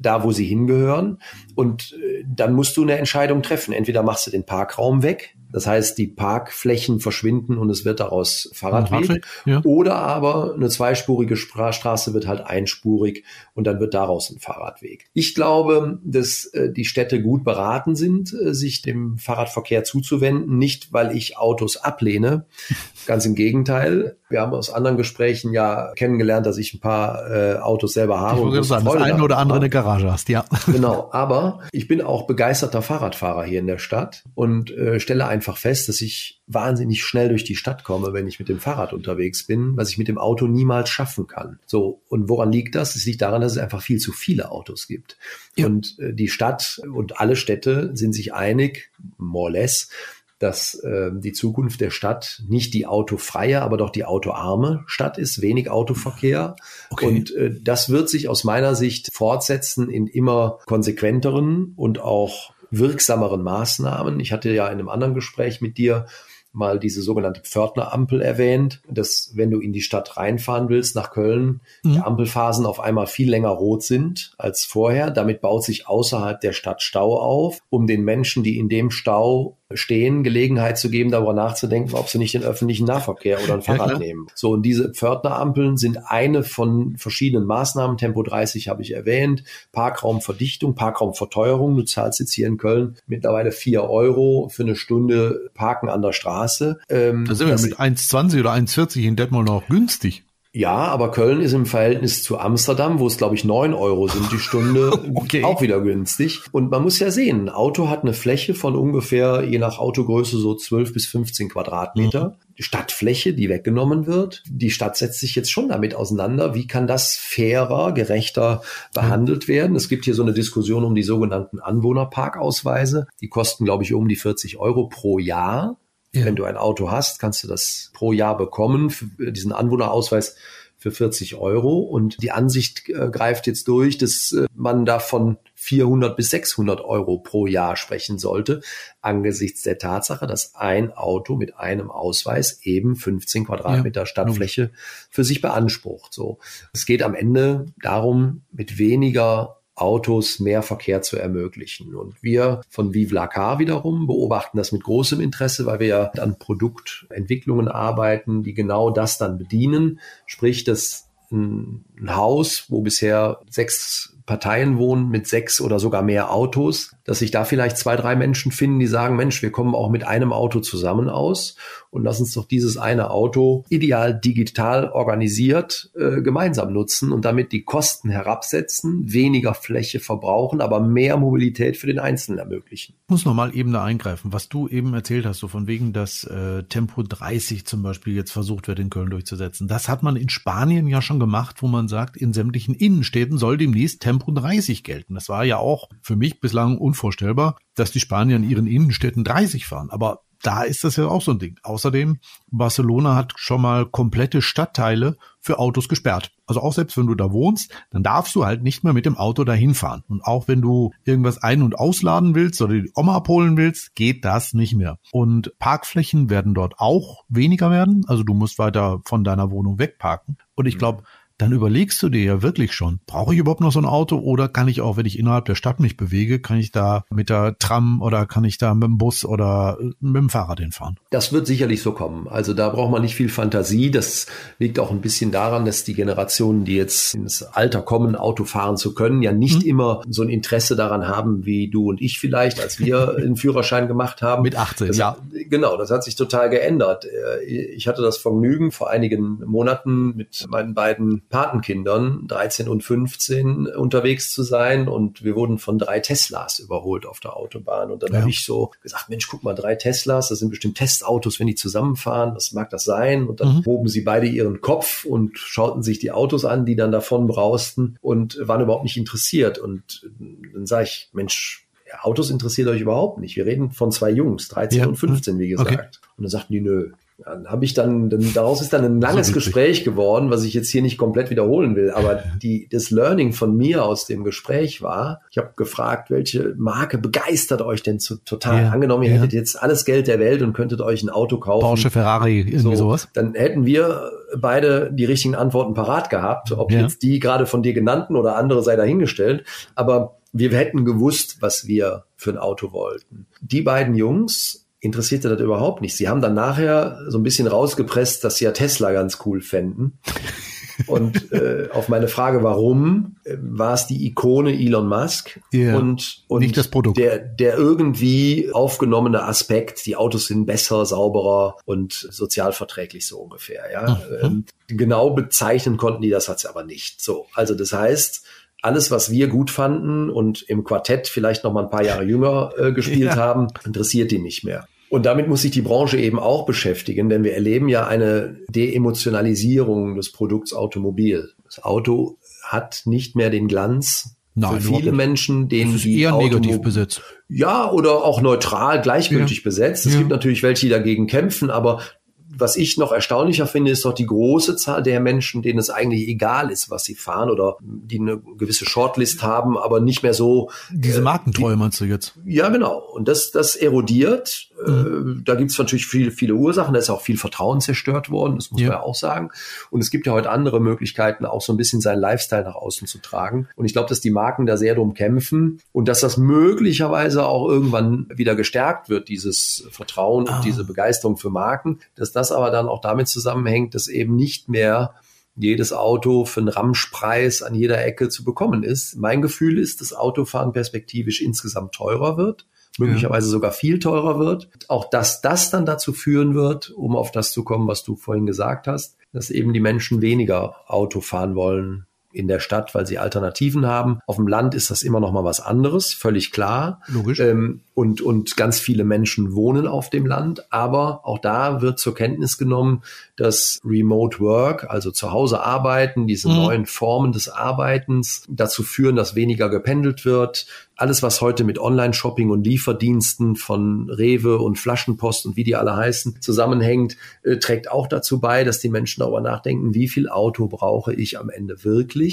da, wo sie hingehören. Und äh, dann musst du eine Entscheidung treffen. Entweder machst du den Parkraum weg, das heißt, die Parkflächen verschwinden und es wird daraus Fahrradweg. Ja. Oder aber eine zweispurige Straße wird halt einspurig und dann wird daraus ein Fahrradweg. Ich glaube, dass äh, die Städte gut beraten sind, äh, sich dem Fahrradverkehr zuzuwenden. Nicht, weil ich Autos ablehne. Ganz im Gegenteil. Wir haben aus anderen Gesprächen ja kennengelernt, dass ich ein paar äh, Autos selber habe. Ich und sagen, das eine oder andere eine Garage hast, ja. Genau. Aber ich bin auch begeisterter Fahrradfahrer hier in der Stadt und äh, stelle ein einfach fest, dass ich wahnsinnig schnell durch die Stadt komme, wenn ich mit dem Fahrrad unterwegs bin, was ich mit dem Auto niemals schaffen kann. So, und woran liegt das? Es liegt daran, dass es einfach viel zu viele Autos gibt. Ja. Und äh, die Stadt und alle Städte sind sich einig, more or less, dass äh, die Zukunft der Stadt nicht die autofreie, aber doch die autoarme Stadt ist, wenig Autoverkehr. Okay. Und äh, das wird sich aus meiner Sicht fortsetzen in immer konsequenteren und auch wirksameren Maßnahmen. Ich hatte ja in einem anderen Gespräch mit dir mal diese sogenannte Pförtnerampel erwähnt, dass wenn du in die Stadt reinfahren willst, nach Köln, mhm. die Ampelphasen auf einmal viel länger rot sind als vorher. Damit baut sich außerhalb der Stadt Stau auf, um den Menschen, die in dem Stau stehen, Gelegenheit zu geben, darüber nachzudenken, ob sie nicht den öffentlichen Nahverkehr oder ein Fahrrad ja, nehmen. So, und diese Pförtnerampeln sind eine von verschiedenen Maßnahmen. Tempo 30 habe ich erwähnt, Parkraumverdichtung, Parkraumverteuerung. Du zahlst jetzt hier in Köln mittlerweile vier Euro für eine Stunde Parken an der Straße. Ähm, da sind wir mit 1,20 oder 1,40 in Detmold noch günstig. Ja, aber Köln ist im Verhältnis zu Amsterdam, wo es glaube ich neun Euro sind die Stunde, okay. auch wieder günstig. Und man muss ja sehen, ein Auto hat eine Fläche von ungefähr, je nach Autogröße, so 12 bis 15 Quadratmeter. Mhm. Die Stadtfläche, die weggenommen wird. Die Stadt setzt sich jetzt schon damit auseinander, wie kann das fairer, gerechter behandelt mhm. werden. Es gibt hier so eine Diskussion um die sogenannten Anwohnerparkausweise. Die kosten, glaube ich, um die 40 Euro pro Jahr. Ja. Wenn du ein Auto hast, kannst du das pro Jahr bekommen. Für diesen Anwohnerausweis für 40 Euro. Und die Ansicht äh, greift jetzt durch, dass äh, man davon 400 bis 600 Euro pro Jahr sprechen sollte, angesichts der Tatsache, dass ein Auto mit einem Ausweis eben 15 Quadratmeter ja, Stadtfläche für sich beansprucht. So. Es geht am Ende darum, mit weniger Autos mehr Verkehr zu ermöglichen. Und wir von Vive la Car wiederum beobachten das mit großem Interesse, weil wir ja an Produktentwicklungen arbeiten, die genau das dann bedienen. Sprich, dass ein Haus, wo bisher sechs Parteien wohnen mit sechs oder sogar mehr Autos, dass sich da vielleicht zwei, drei Menschen finden, die sagen, Mensch, wir kommen auch mit einem Auto zusammen aus und lass uns doch dieses eine Auto ideal digital organisiert äh, gemeinsam nutzen und damit die Kosten herabsetzen, weniger Fläche verbrauchen, aber mehr Mobilität für den Einzelnen ermöglichen. Ich muss nochmal eben da eingreifen, was du eben erzählt hast, so von wegen, dass äh, Tempo 30 zum Beispiel jetzt versucht wird in Köln durchzusetzen. Das hat man in Spanien ja schon gemacht, wo man sagt, in sämtlichen Innenstädten soll demnächst Tempo Tempo 30 gelten. Das war ja auch für mich bislang unvorstellbar, dass die Spanier in ihren Innenstädten 30 fahren. Aber da ist das ja auch so ein Ding. Außerdem, Barcelona hat schon mal komplette Stadtteile für Autos gesperrt. Also auch selbst wenn du da wohnst, dann darfst du halt nicht mehr mit dem Auto dahin fahren. Und auch wenn du irgendwas ein- und ausladen willst oder die Oma abholen willst, geht das nicht mehr. Und Parkflächen werden dort auch weniger werden. Also du musst weiter von deiner Wohnung wegparken. Und ich glaube, dann überlegst du dir ja wirklich schon, brauche ich überhaupt noch so ein Auto oder kann ich auch, wenn ich innerhalb der Stadt mich bewege, kann ich da mit der Tram oder kann ich da mit dem Bus oder mit dem Fahrrad hinfahren? Das wird sicherlich so kommen. Also da braucht man nicht viel Fantasie. Das liegt auch ein bisschen daran, dass die Generationen, die jetzt ins Alter kommen, Auto fahren zu können, ja nicht mhm. immer so ein Interesse daran haben, wie du und ich vielleicht, als wir einen Führerschein gemacht haben. Mit 18, das, ja. Genau, das hat sich total geändert. Ich hatte das Vergnügen vor einigen Monaten mit meinen beiden Patenkindern, 13 und 15, unterwegs zu sein und wir wurden von drei Teslas überholt auf der Autobahn. Und dann ja. habe ich so gesagt, Mensch, guck mal, drei Teslas, das sind bestimmt Testautos, wenn die zusammenfahren, was mag das sein? Und dann mhm. hoben sie beide ihren Kopf und schauten sich die Autos an, die dann davon brausten und waren überhaupt nicht interessiert. Und dann sage ich, Mensch, Autos interessiert euch überhaupt nicht. Wir reden von zwei Jungs, 13 ja. und 15, wie gesagt. Okay. Und dann sagten die, nö, habe ich dann, dann, daraus ist dann ein langes so Gespräch geworden, was ich jetzt hier nicht komplett wiederholen will. Aber die, das Learning von mir aus dem Gespräch war, ich habe gefragt, welche Marke begeistert euch denn zu, total? Ja, Angenommen, ihr ja. hättet jetzt alles Geld der Welt und könntet euch ein Auto kaufen. Porsche, Ferrari, irgendwie so, sowas. Dann hätten wir beide die richtigen Antworten parat gehabt, ob ja. jetzt die gerade von dir genannten oder andere sei dahingestellt. Aber wir hätten gewusst, was wir für ein Auto wollten. Die beiden Jungs interessierte das überhaupt nicht. Sie haben dann nachher so ein bisschen rausgepresst, dass sie ja Tesla ganz cool fänden. Und äh, auf meine Frage, warum, äh, war es die Ikone Elon Musk yeah, und, und nicht das Produkt. Der, der irgendwie aufgenommene Aspekt, die Autos sind besser, sauberer und sozialverträglich so ungefähr. Ja, mhm. ähm, genau bezeichnen konnten die das hat's aber nicht. So, also das heißt, alles, was wir gut fanden und im Quartett vielleicht noch mal ein paar Jahre jünger äh, gespielt ja. haben, interessiert die nicht mehr. Und damit muss sich die Branche eben auch beschäftigen, denn wir erleben ja eine Deemotionalisierung des Produkts Automobil. Das Auto hat nicht mehr den Glanz Nein, für viele Menschen, denen das ist die eher Automo negativ besetzt. Ja, oder auch neutral, gleichgültig ja. besetzt. Es ja. gibt natürlich welche, die dagegen kämpfen, aber was ich noch erstaunlicher finde, ist doch die große Zahl der Menschen, denen es eigentlich egal ist, was sie fahren oder die eine gewisse Shortlist haben, aber nicht mehr so. Diese äh, Markentreue meinst du jetzt? Ja, genau. Und das, das erodiert. Mhm. Äh, da gibt es natürlich viele, viele Ursachen. Da ist auch viel Vertrauen zerstört worden, das muss ja. man ja auch sagen. Und es gibt ja heute andere Möglichkeiten, auch so ein bisschen seinen Lifestyle nach außen zu tragen. Und ich glaube, dass die Marken da sehr drum kämpfen und dass das möglicherweise auch irgendwann wieder gestärkt wird, dieses Vertrauen ah. und diese Begeisterung für Marken, dass das aber dann auch damit zusammenhängt, dass eben nicht mehr jedes Auto für einen Ramschpreis an jeder Ecke zu bekommen ist. Mein Gefühl ist, dass Autofahren perspektivisch insgesamt teurer wird, möglicherweise ja. sogar viel teurer wird. Auch dass das dann dazu führen wird, um auf das zu kommen, was du vorhin gesagt hast, dass eben die Menschen weniger Auto fahren wollen in der Stadt, weil sie Alternativen haben. Auf dem Land ist das immer noch mal was anderes, völlig klar. Logisch. Ähm, und, und ganz viele Menschen wohnen auf dem Land. Aber auch da wird zur Kenntnis genommen, dass Remote Work, also zu Hause arbeiten, diese mhm. neuen Formen des Arbeitens dazu führen, dass weniger gependelt wird. Alles, was heute mit Online-Shopping und Lieferdiensten von Rewe und Flaschenpost und wie die alle heißen, zusammenhängt, äh, trägt auch dazu bei, dass die Menschen darüber nachdenken, wie viel Auto brauche ich am Ende wirklich?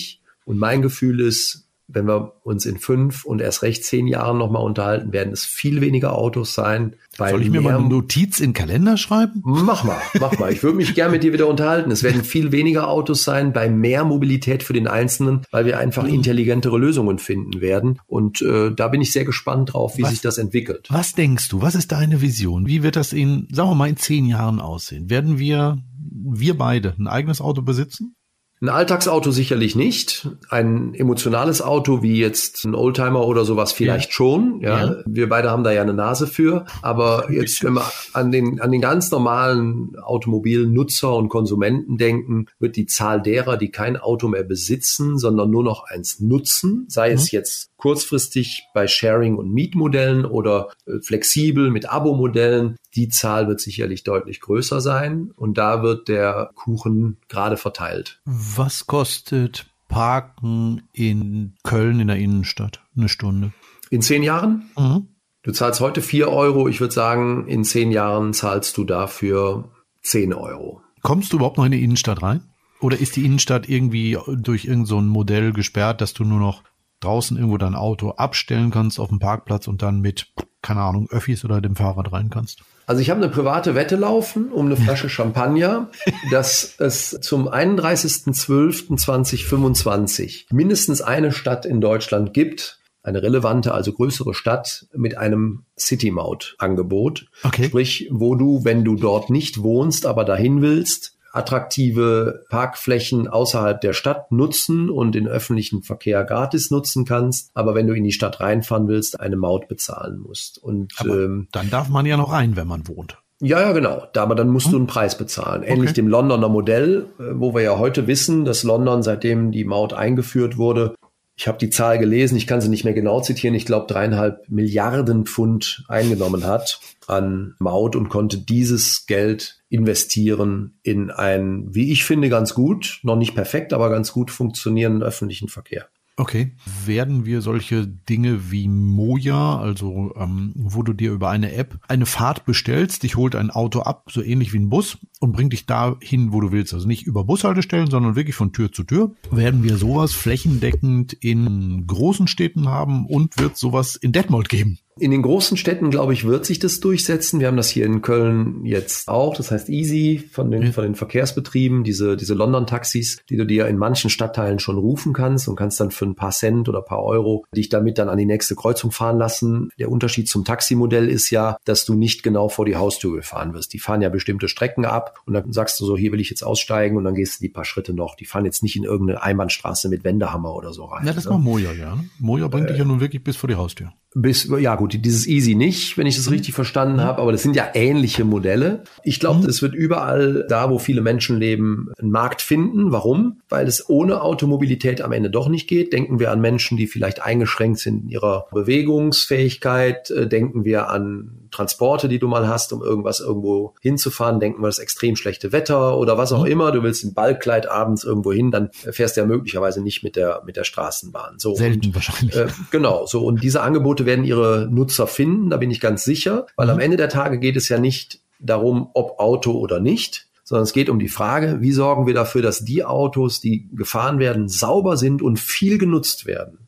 Und mein Gefühl ist, wenn wir uns in fünf und erst recht zehn Jahren nochmal unterhalten, werden es viel weniger Autos sein. Soll ich mir mal eine Notiz in den Kalender schreiben? Mach mal, mach mal. Ich würde mich gerne mit dir wieder unterhalten. Es werden viel weniger Autos sein bei mehr Mobilität für den Einzelnen, weil wir einfach intelligentere Lösungen finden werden. Und äh, da bin ich sehr gespannt drauf, wie was, sich das entwickelt. Was denkst du? Was ist deine Vision? Wie wird das in, sagen wir mal, in zehn Jahren aussehen? Werden wir, wir beide, ein eigenes Auto besitzen? Ein Alltagsauto sicherlich nicht. Ein emotionales Auto wie jetzt ein Oldtimer oder sowas vielleicht ja. schon. Ja. ja. wir beide haben da ja eine Nase für. Aber jetzt, wenn wir an den, an den ganz normalen Automobilnutzer und Konsumenten denken, wird die Zahl derer, die kein Auto mehr besitzen, sondern nur noch eins nutzen, sei mhm. es jetzt kurzfristig bei Sharing- und Mietmodellen oder äh, flexibel mit Abo-Modellen. Die Zahl wird sicherlich deutlich größer sein und da wird der Kuchen gerade verteilt. Was kostet Parken in Köln in der Innenstadt eine Stunde? In zehn Jahren? Mhm. Du zahlst heute vier Euro. Ich würde sagen, in zehn Jahren zahlst du dafür zehn Euro. Kommst du überhaupt noch in die Innenstadt rein? Oder ist die Innenstadt irgendwie durch irgendein so Modell gesperrt, dass du nur noch draußen irgendwo dein Auto abstellen kannst auf dem Parkplatz und dann mit, keine Ahnung, Öffis oder dem Fahrrad rein kannst? Also ich habe eine private Wette laufen um eine Flasche Champagner, dass es zum 31.12.2025 mindestens eine Stadt in Deutschland gibt, eine relevante, also größere Stadt mit einem City-Maut-Angebot. Okay. Sprich, wo du, wenn du dort nicht wohnst, aber dahin willst, attraktive Parkflächen außerhalb der Stadt nutzen und den öffentlichen Verkehr gratis nutzen kannst, aber wenn du in die Stadt reinfahren willst, eine Maut bezahlen musst. Und ähm, dann darf man ja noch rein, wenn man wohnt. Ja, ja, genau. Aber dann musst hm. du einen Preis bezahlen. Ähnlich okay. dem Londoner Modell, äh, wo wir ja heute wissen, dass London, seitdem die Maut eingeführt wurde, ich habe die Zahl gelesen, ich kann sie nicht mehr genau zitieren, ich glaube dreieinhalb Milliarden Pfund eingenommen hat an Maut und konnte dieses Geld investieren in einen, wie ich finde, ganz gut, noch nicht perfekt, aber ganz gut funktionierenden öffentlichen Verkehr. Okay. Werden wir solche Dinge wie Moja, also ähm, wo du dir über eine App eine Fahrt bestellst, dich holt ein Auto ab, so ähnlich wie ein Bus und bringt dich dahin, wo du willst. Also nicht über Bushaltestellen, sondern wirklich von Tür zu Tür. Werden wir sowas flächendeckend in großen Städten haben und wird sowas in Detmold geben? In den großen Städten, glaube ich, wird sich das durchsetzen. Wir haben das hier in Köln jetzt auch. Das heißt Easy von den, von den Verkehrsbetrieben, diese, diese London-Taxis, die du dir in manchen Stadtteilen schon rufen kannst und kannst dann für ein paar Cent oder paar Euro dich damit dann an die nächste Kreuzung fahren lassen. Der Unterschied zum Taximodell ist ja, dass du nicht genau vor die Haustür gefahren wirst. Die fahren ja bestimmte Strecken ab und dann sagst du so, hier will ich jetzt aussteigen und dann gehst du die paar Schritte noch. Die fahren jetzt nicht in irgendeine Einbahnstraße mit Wendehammer oder so rein. Ja, das ne? war Moja, ja. Moja bringt äh, dich ja nun wirklich bis vor die Haustür. Bis, ja gut, dieses Easy nicht, wenn ich das mhm. richtig verstanden mhm. habe, aber das sind ja ähnliche Modelle. Ich glaube, mhm. es wird überall da, wo viele Menschen leben, einen Markt finden. Warum? Weil es ohne Automobilität am Ende doch nicht geht. Denken wir an Menschen, die vielleicht eingeschränkt sind in ihrer Bewegungsfähigkeit. Äh, denken wir an Transporte, die du mal hast, um irgendwas irgendwo hinzufahren. Denken wir das extrem schlechte Wetter oder was auch mhm. immer. Du willst im Ballkleid abends irgendwo hin, dann fährst du ja möglicherweise nicht mit der, mit der Straßenbahn. So. Selten und, wahrscheinlich. Äh, genau. So. Und diese Angebote werden ihre Nutzer finden, da bin ich ganz sicher, weil mhm. am Ende der Tage geht es ja nicht darum, ob Auto oder nicht, sondern es geht um die Frage, wie sorgen wir dafür, dass die Autos, die gefahren werden, sauber sind und viel genutzt werden.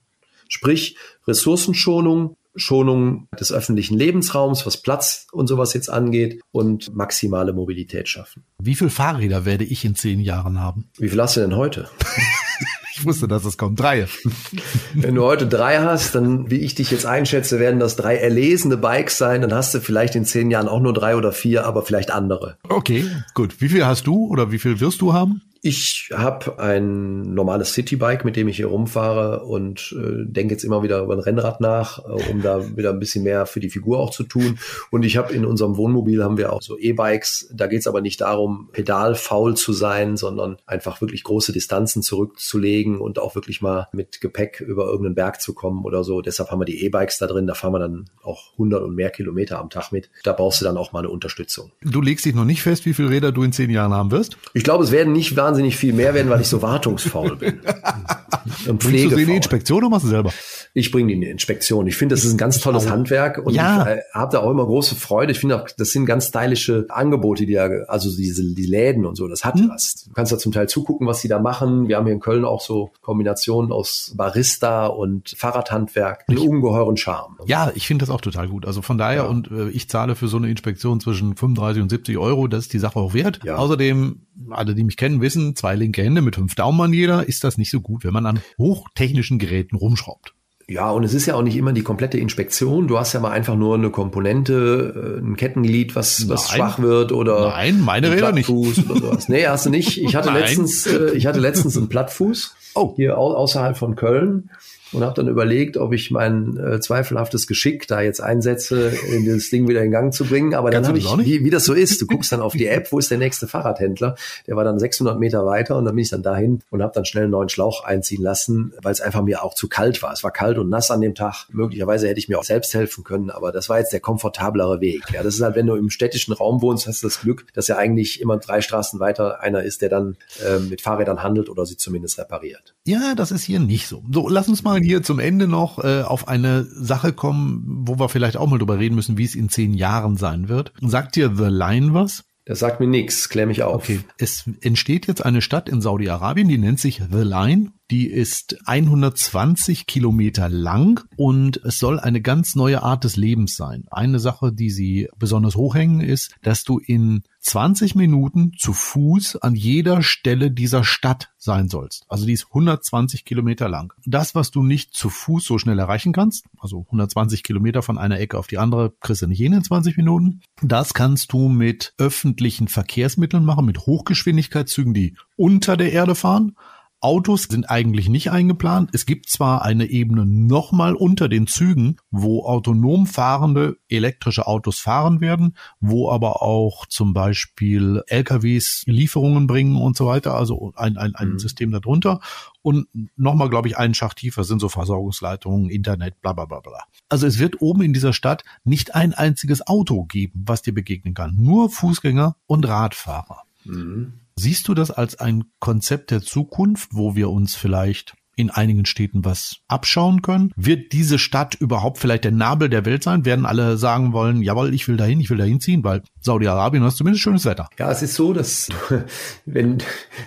Sprich, Ressourcenschonung, Schonung des öffentlichen Lebensraums, was Platz und sowas jetzt angeht und maximale Mobilität schaffen. Wie viele Fahrräder werde ich in zehn Jahren haben? Wie viel hast du denn heute? Ich wusste, dass es kommt. Drei. Wenn du heute drei hast, dann, wie ich dich jetzt einschätze, werden das drei erlesene Bikes sein. Dann hast du vielleicht in zehn Jahren auch nur drei oder vier, aber vielleicht andere. Okay, gut. Wie viel hast du oder wie viel wirst du haben? Ich habe ein normales Citybike, mit dem ich hier rumfahre und äh, denke jetzt immer wieder über ein Rennrad nach, äh, um da wieder ein bisschen mehr für die Figur auch zu tun. Und ich habe in unserem Wohnmobil haben wir auch so E-Bikes. Da geht es aber nicht darum, pedalfaul zu sein, sondern einfach wirklich große Distanzen zurückzulegen und auch wirklich mal mit Gepäck über irgendeinen Berg zu kommen oder so. Deshalb haben wir die E-Bikes da drin. Da fahren wir dann auch 100 und mehr Kilometer am Tag mit. Da brauchst du dann auch mal eine Unterstützung. Du legst dich noch nicht fest, wie viele Räder du in zehn Jahren haben wirst? Ich glaube, es werden nicht wahnsinnig viel mehr werden, weil ich so wartungsfaul bin. Und Bringst du in die Inspektion oder machst du selber? Ich bringe die in die Inspektion. Ich finde, das ist ein ganz tolles Handwerk und ja. ich äh, habe da auch immer große Freude. Ich finde auch, das sind ganz stylische Angebote, die da, also diese die Läden und so, das hat hm. was. Du kannst da zum Teil zugucken, was sie da machen. Wir haben hier in Köln auch so Kombinationen aus Barista und Fahrradhandwerk, einen ungeheuren Charme. Ja, ich finde das auch total gut. Also von daher, ja. und äh, ich zahle für so eine Inspektion zwischen 35 und 70 Euro, das ist die Sache auch wert. Ja. Außerdem alle, die mich kennen, wissen, zwei linke Hände mit fünf Daumen an jeder, ist das nicht so gut, wenn man an hochtechnischen Geräten rumschraubt. Ja, und es ist ja auch nicht immer die komplette Inspektion. Du hast ja mal einfach nur eine Komponente, äh, ein Kettenglied, was, was schwach wird oder. Nein, meine Räder nicht. Oder sowas. Nee, hast du nicht. Ich hatte letztens, äh, ich hatte letztens einen Plattfuß. Oh. Hier außerhalb von Köln und habe dann überlegt, ob ich mein äh, zweifelhaftes Geschick da jetzt einsetze, in das Ding wieder in Gang zu bringen. Aber dann habe ich, wie, wie das so ist, du guckst dann auf die App, wo ist der nächste Fahrradhändler? Der war dann 600 Meter weiter und dann bin ich dann dahin und habe dann schnell einen neuen Schlauch einziehen lassen, weil es einfach mir auch zu kalt war. Es war kalt und nass an dem Tag. Möglicherweise hätte ich mir auch selbst helfen können, aber das war jetzt der komfortablere Weg. Ja, das ist halt, wenn du im städtischen Raum wohnst, hast du das Glück, dass ja eigentlich immer drei Straßen weiter einer ist, der dann äh, mit Fahrrädern handelt oder sie zumindest repariert. Ja, das ist hier nicht so. So, lass uns mal hier zum Ende noch äh, auf eine Sache kommen, wo wir vielleicht auch mal drüber reden müssen, wie es in zehn Jahren sein wird. Sagt dir The Line was? Das sagt mir nichts, klär mich auf. Okay. Es entsteht jetzt eine Stadt in Saudi-Arabien, die nennt sich The Line. Die ist 120 Kilometer lang und es soll eine ganz neue Art des Lebens sein. Eine Sache, die sie besonders hochhängen, ist, dass du in 20 Minuten zu Fuß an jeder Stelle dieser Stadt sein sollst. Also die ist 120 Kilometer lang. Das, was du nicht zu Fuß so schnell erreichen kannst, also 120 Kilometer von einer Ecke auf die andere, kriegst du nicht in 20 Minuten. Das kannst du mit öffentlichen Verkehrsmitteln machen, mit Hochgeschwindigkeitszügen, die unter der Erde fahren Autos sind eigentlich nicht eingeplant. Es gibt zwar eine Ebene nochmal unter den Zügen, wo autonom fahrende elektrische Autos fahren werden, wo aber auch zum Beispiel LKWs Lieferungen bringen und so weiter, also ein, ein, ein mhm. System darunter. Und nochmal, glaube ich, einen Schacht tiefer sind so Versorgungsleitungen, Internet, bla bla bla bla. Also es wird oben in dieser Stadt nicht ein einziges Auto geben, was dir begegnen kann. Nur Fußgänger und Radfahrer. Mhm. Siehst du das als ein Konzept der Zukunft, wo wir uns vielleicht in einigen Städten was abschauen können? Wird diese Stadt überhaupt vielleicht der Nabel der Welt sein? Werden alle sagen wollen, jawohl, ich will dahin, ich will dahin ziehen, weil Saudi-Arabien hast zumindest schönes Wetter. Ja, es ist so, dass du, wenn,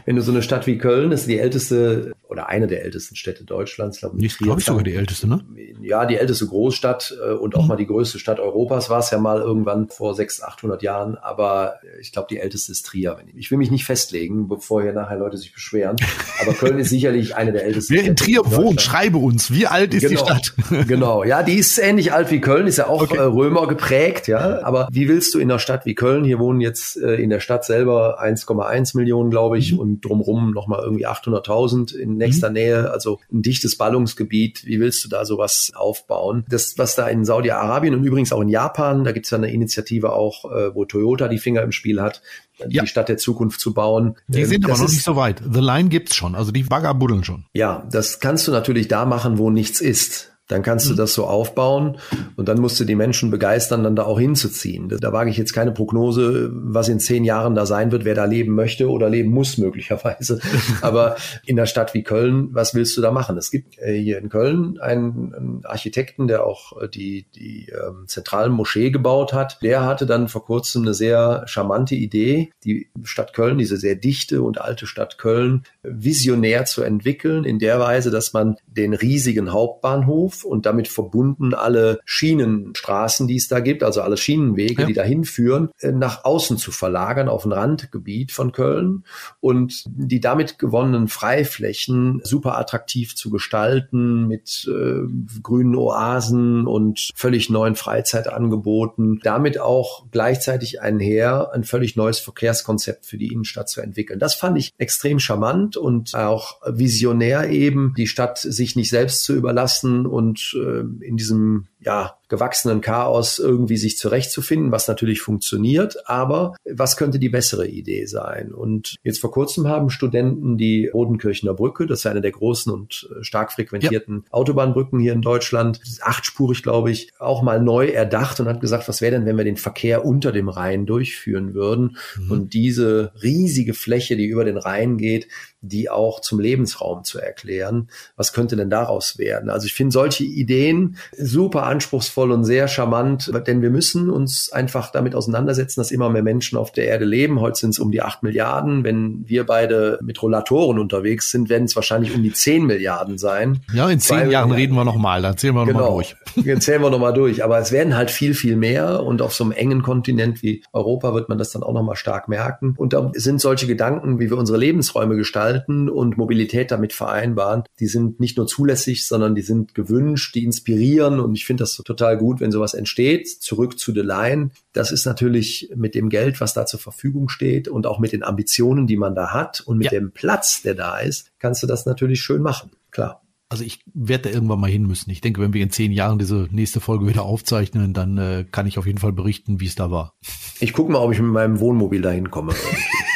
wenn du so eine Stadt wie Köln, das ist die älteste oder eine der ältesten Städte Deutschlands, glaube ich. Glaube ich sogar die älteste, ne? Ja, die älteste Großstadt äh, und auch mhm. mal die größte Stadt Europas war es ja mal irgendwann vor 600, 800 Jahren. Aber ich glaube, die älteste ist Trier. Ich will mich nicht festlegen, bevor hier nachher Leute sich beschweren. Aber Köln ist sicherlich eine der ältesten. Wer in Trier wohnt, schreibe uns. Wie alt ist genau, die Stadt? genau. Ja, die ist ähnlich alt wie Köln, ist ja auch okay. Äh, Römer geprägt, ja. Aber wie willst du in einer Stadt wie Köln, hier wohnen jetzt äh, in der Stadt selber 1,1 Millionen, glaube ich, mhm. und drumrum nochmal irgendwie 800.000 in nächster mhm. Nähe also ein dichtes Ballungsgebiet, wie willst du da sowas aufbauen? Das, was da in Saudi-Arabien und übrigens auch in Japan, da gibt es ja eine Initiative auch, äh, wo Toyota die Finger im Spiel hat, ja. die Stadt der Zukunft zu bauen. Die sind das aber noch nicht so weit. The Line gibt's schon, also die Bagger buddeln schon. Ja, das kannst du natürlich da machen, wo nichts ist. Dann kannst du mhm. das so aufbauen und dann musst du die Menschen begeistern, dann da auch hinzuziehen. Da wage ich jetzt keine Prognose, was in zehn Jahren da sein wird, wer da leben möchte oder leben muss möglicherweise. Aber in der Stadt wie Köln, was willst du da machen? Es gibt äh, hier in Köln einen, einen Architekten, der auch äh, die, die ähm, zentralen Moschee gebaut hat. Der hatte dann vor kurzem eine sehr charmante Idee, die Stadt Köln, diese sehr dichte und alte Stadt Köln, visionär zu entwickeln, in der Weise, dass man den riesigen Hauptbahnhof Bahnhof und damit verbunden alle Schienenstraßen, die es da gibt, also alle Schienenwege, ja. die dahin führen, äh, nach außen zu verlagern auf ein Randgebiet von Köln und die damit gewonnenen Freiflächen super attraktiv zu gestalten mit äh, grünen Oasen und völlig neuen Freizeitangeboten, damit auch gleichzeitig einher ein völlig neues Verkehrskonzept für die Innenstadt zu entwickeln. Das fand ich extrem charmant und auch visionär eben, die Stadt sich nicht selbst zu überlassen und äh, in diesem ja, gewachsenen Chaos irgendwie sich zurechtzufinden, was natürlich funktioniert, aber was könnte die bessere Idee sein? Und jetzt vor kurzem haben Studenten die Rodenkirchener Brücke, das ist eine der großen und äh, stark frequentierten ja. Autobahnbrücken hier in Deutschland, achtspurig, glaube ich, auch mal neu erdacht und hat gesagt, was wäre denn, wenn wir den Verkehr unter dem Rhein durchführen würden mhm. und diese riesige Fläche, die über den Rhein geht, die auch zum Lebensraum zu erklären. Was könnte denn daraus werden? Also ich finde solche Ideen super anspruchsvoll und sehr charmant, denn wir müssen uns einfach damit auseinandersetzen, dass immer mehr Menschen auf der Erde leben. Heute sind es um die acht Milliarden. Wenn wir beide mit Rollatoren unterwegs sind, werden es wahrscheinlich um die zehn Milliarden sein. Ja, in zehn Zwei Jahren reden wir nochmal, dann zählen wir nochmal genau. durch. Jetzt zählen wir nochmal durch. Aber es werden halt viel, viel mehr und auf so einem engen Kontinent wie Europa wird man das dann auch nochmal stark merken. Und da sind solche Gedanken, wie wir unsere Lebensräume gestalten und Mobilität damit vereinbaren, die sind nicht nur zulässig, sondern die sind gewünscht, die inspirieren und ich finde das total gut, wenn sowas entsteht. Zurück zu The Line. Das ist natürlich mit dem Geld, was da zur Verfügung steht und auch mit den Ambitionen, die man da hat und mit ja. dem Platz, der da ist, kannst du das natürlich schön machen. Klar. Also ich werde da irgendwann mal hin müssen. Ich denke, wenn wir in zehn Jahren diese nächste Folge wieder aufzeichnen, dann äh, kann ich auf jeden Fall berichten, wie es da war. Ich gucke mal, ob ich mit meinem Wohnmobil dahin komme.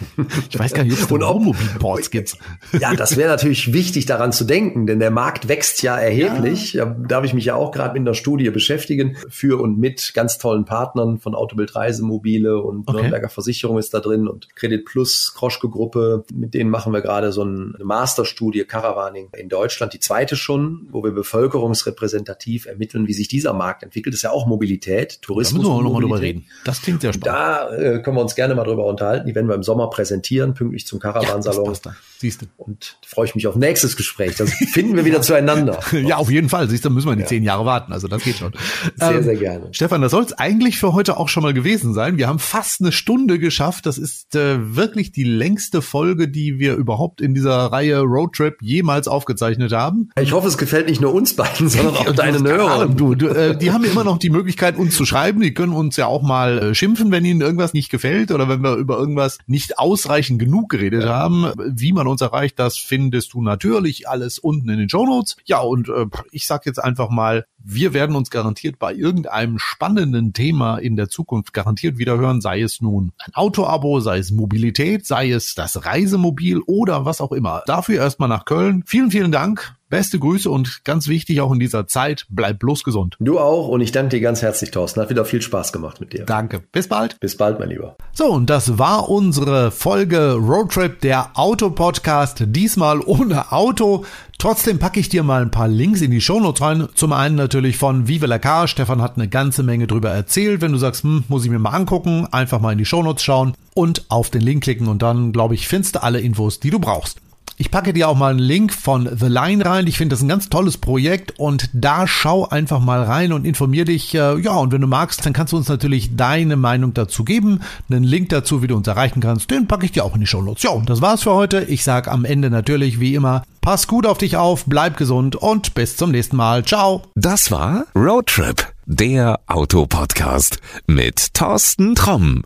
Ich weiß gar nicht, ob es Wohnmobilports gibt. Ja, das wäre natürlich wichtig daran zu denken, denn der Markt wächst ja erheblich. Ja. Da darf ich mich ja auch gerade mit der Studie beschäftigen, für und mit ganz tollen Partnern von Autobild Reisemobile und okay. Nürnberger Versicherung ist da drin und Credit Plus, Kroschke Gruppe. Mit denen machen wir gerade so eine Masterstudie Caravaning in Deutschland, die zweite schon, wo wir bevölkerungsrepräsentativ ermitteln, wie sich dieser Markt entwickelt. Das ist ja auch Mobilität, Tourismus. Da müssen wir auch nochmal drüber reden. Das klingt sehr spannend. Da äh, können wir uns gerne mal drüber unterhalten. Die werden wir im Sommer präsentieren, pünktlich zum Caravansalon. Ja, Siehst du. Und freue ich mich auf nächstes Gespräch. Das finden wir wieder zueinander. ja, auf jeden Fall. Siehst du, müssen wir die ja. zehn Jahre warten. Also das geht schon. Sehr, ähm, sehr gerne. Stefan, das soll es eigentlich für heute auch schon mal gewesen sein. Wir haben fast eine Stunde geschafft. Das ist äh, wirklich die längste Folge, die wir überhaupt in dieser Reihe Roadtrip jemals aufgezeichnet haben. Ich hoffe, es gefällt nicht nur uns beiden, sondern auch deinen Hörern. Du, du, äh, die haben ja immer noch die Möglichkeit, uns zu schreiben. Die können uns ja auch mal äh, schimpfen, wenn ihnen irgendwas nicht gefällt oder wenn wir über irgendwas nicht ausreichend genug geredet haben. Wie man uns erreicht, das findest du natürlich alles unten in den Show Notes. Ja, und äh, ich sag jetzt einfach mal, wir werden uns garantiert bei irgendeinem spannenden Thema in der Zukunft garantiert wiederhören, sei es nun ein Autoabo, sei es Mobilität, sei es das Reisemobil oder was auch immer. Dafür erstmal nach Köln. Vielen, vielen Dank. Beste Grüße und ganz wichtig auch in dieser Zeit, bleib bloß gesund. Du auch und ich danke dir ganz herzlich, Thorsten. Hat wieder viel Spaß gemacht mit dir. Danke. Bis bald. Bis bald, mein Lieber. So, und das war unsere Folge Roadtrip, der Autopodcast. Diesmal ohne Auto. Trotzdem packe ich dir mal ein paar Links in die Shownotes rein. Zum einen natürlich von Vive la Car. Stefan hat eine ganze Menge drüber erzählt. Wenn du sagst, hm, muss ich mir mal angucken, einfach mal in die Shownotes schauen und auf den Link klicken und dann, glaube ich, findest du alle Infos, die du brauchst. Ich packe dir auch mal einen Link von The Line rein. Ich finde das ein ganz tolles Projekt und da schau einfach mal rein und informier dich. Äh, ja, und wenn du magst, dann kannst du uns natürlich deine Meinung dazu geben. Einen Link dazu, wie du uns erreichen kannst, den packe ich dir auch in die Show Notes. Ja, und das war's für heute. Ich sag am Ende natürlich wie immer, pass gut auf dich auf, bleib gesund und bis zum nächsten Mal. Ciao. Das war Roadtrip, der Autopodcast mit Thorsten Tromm.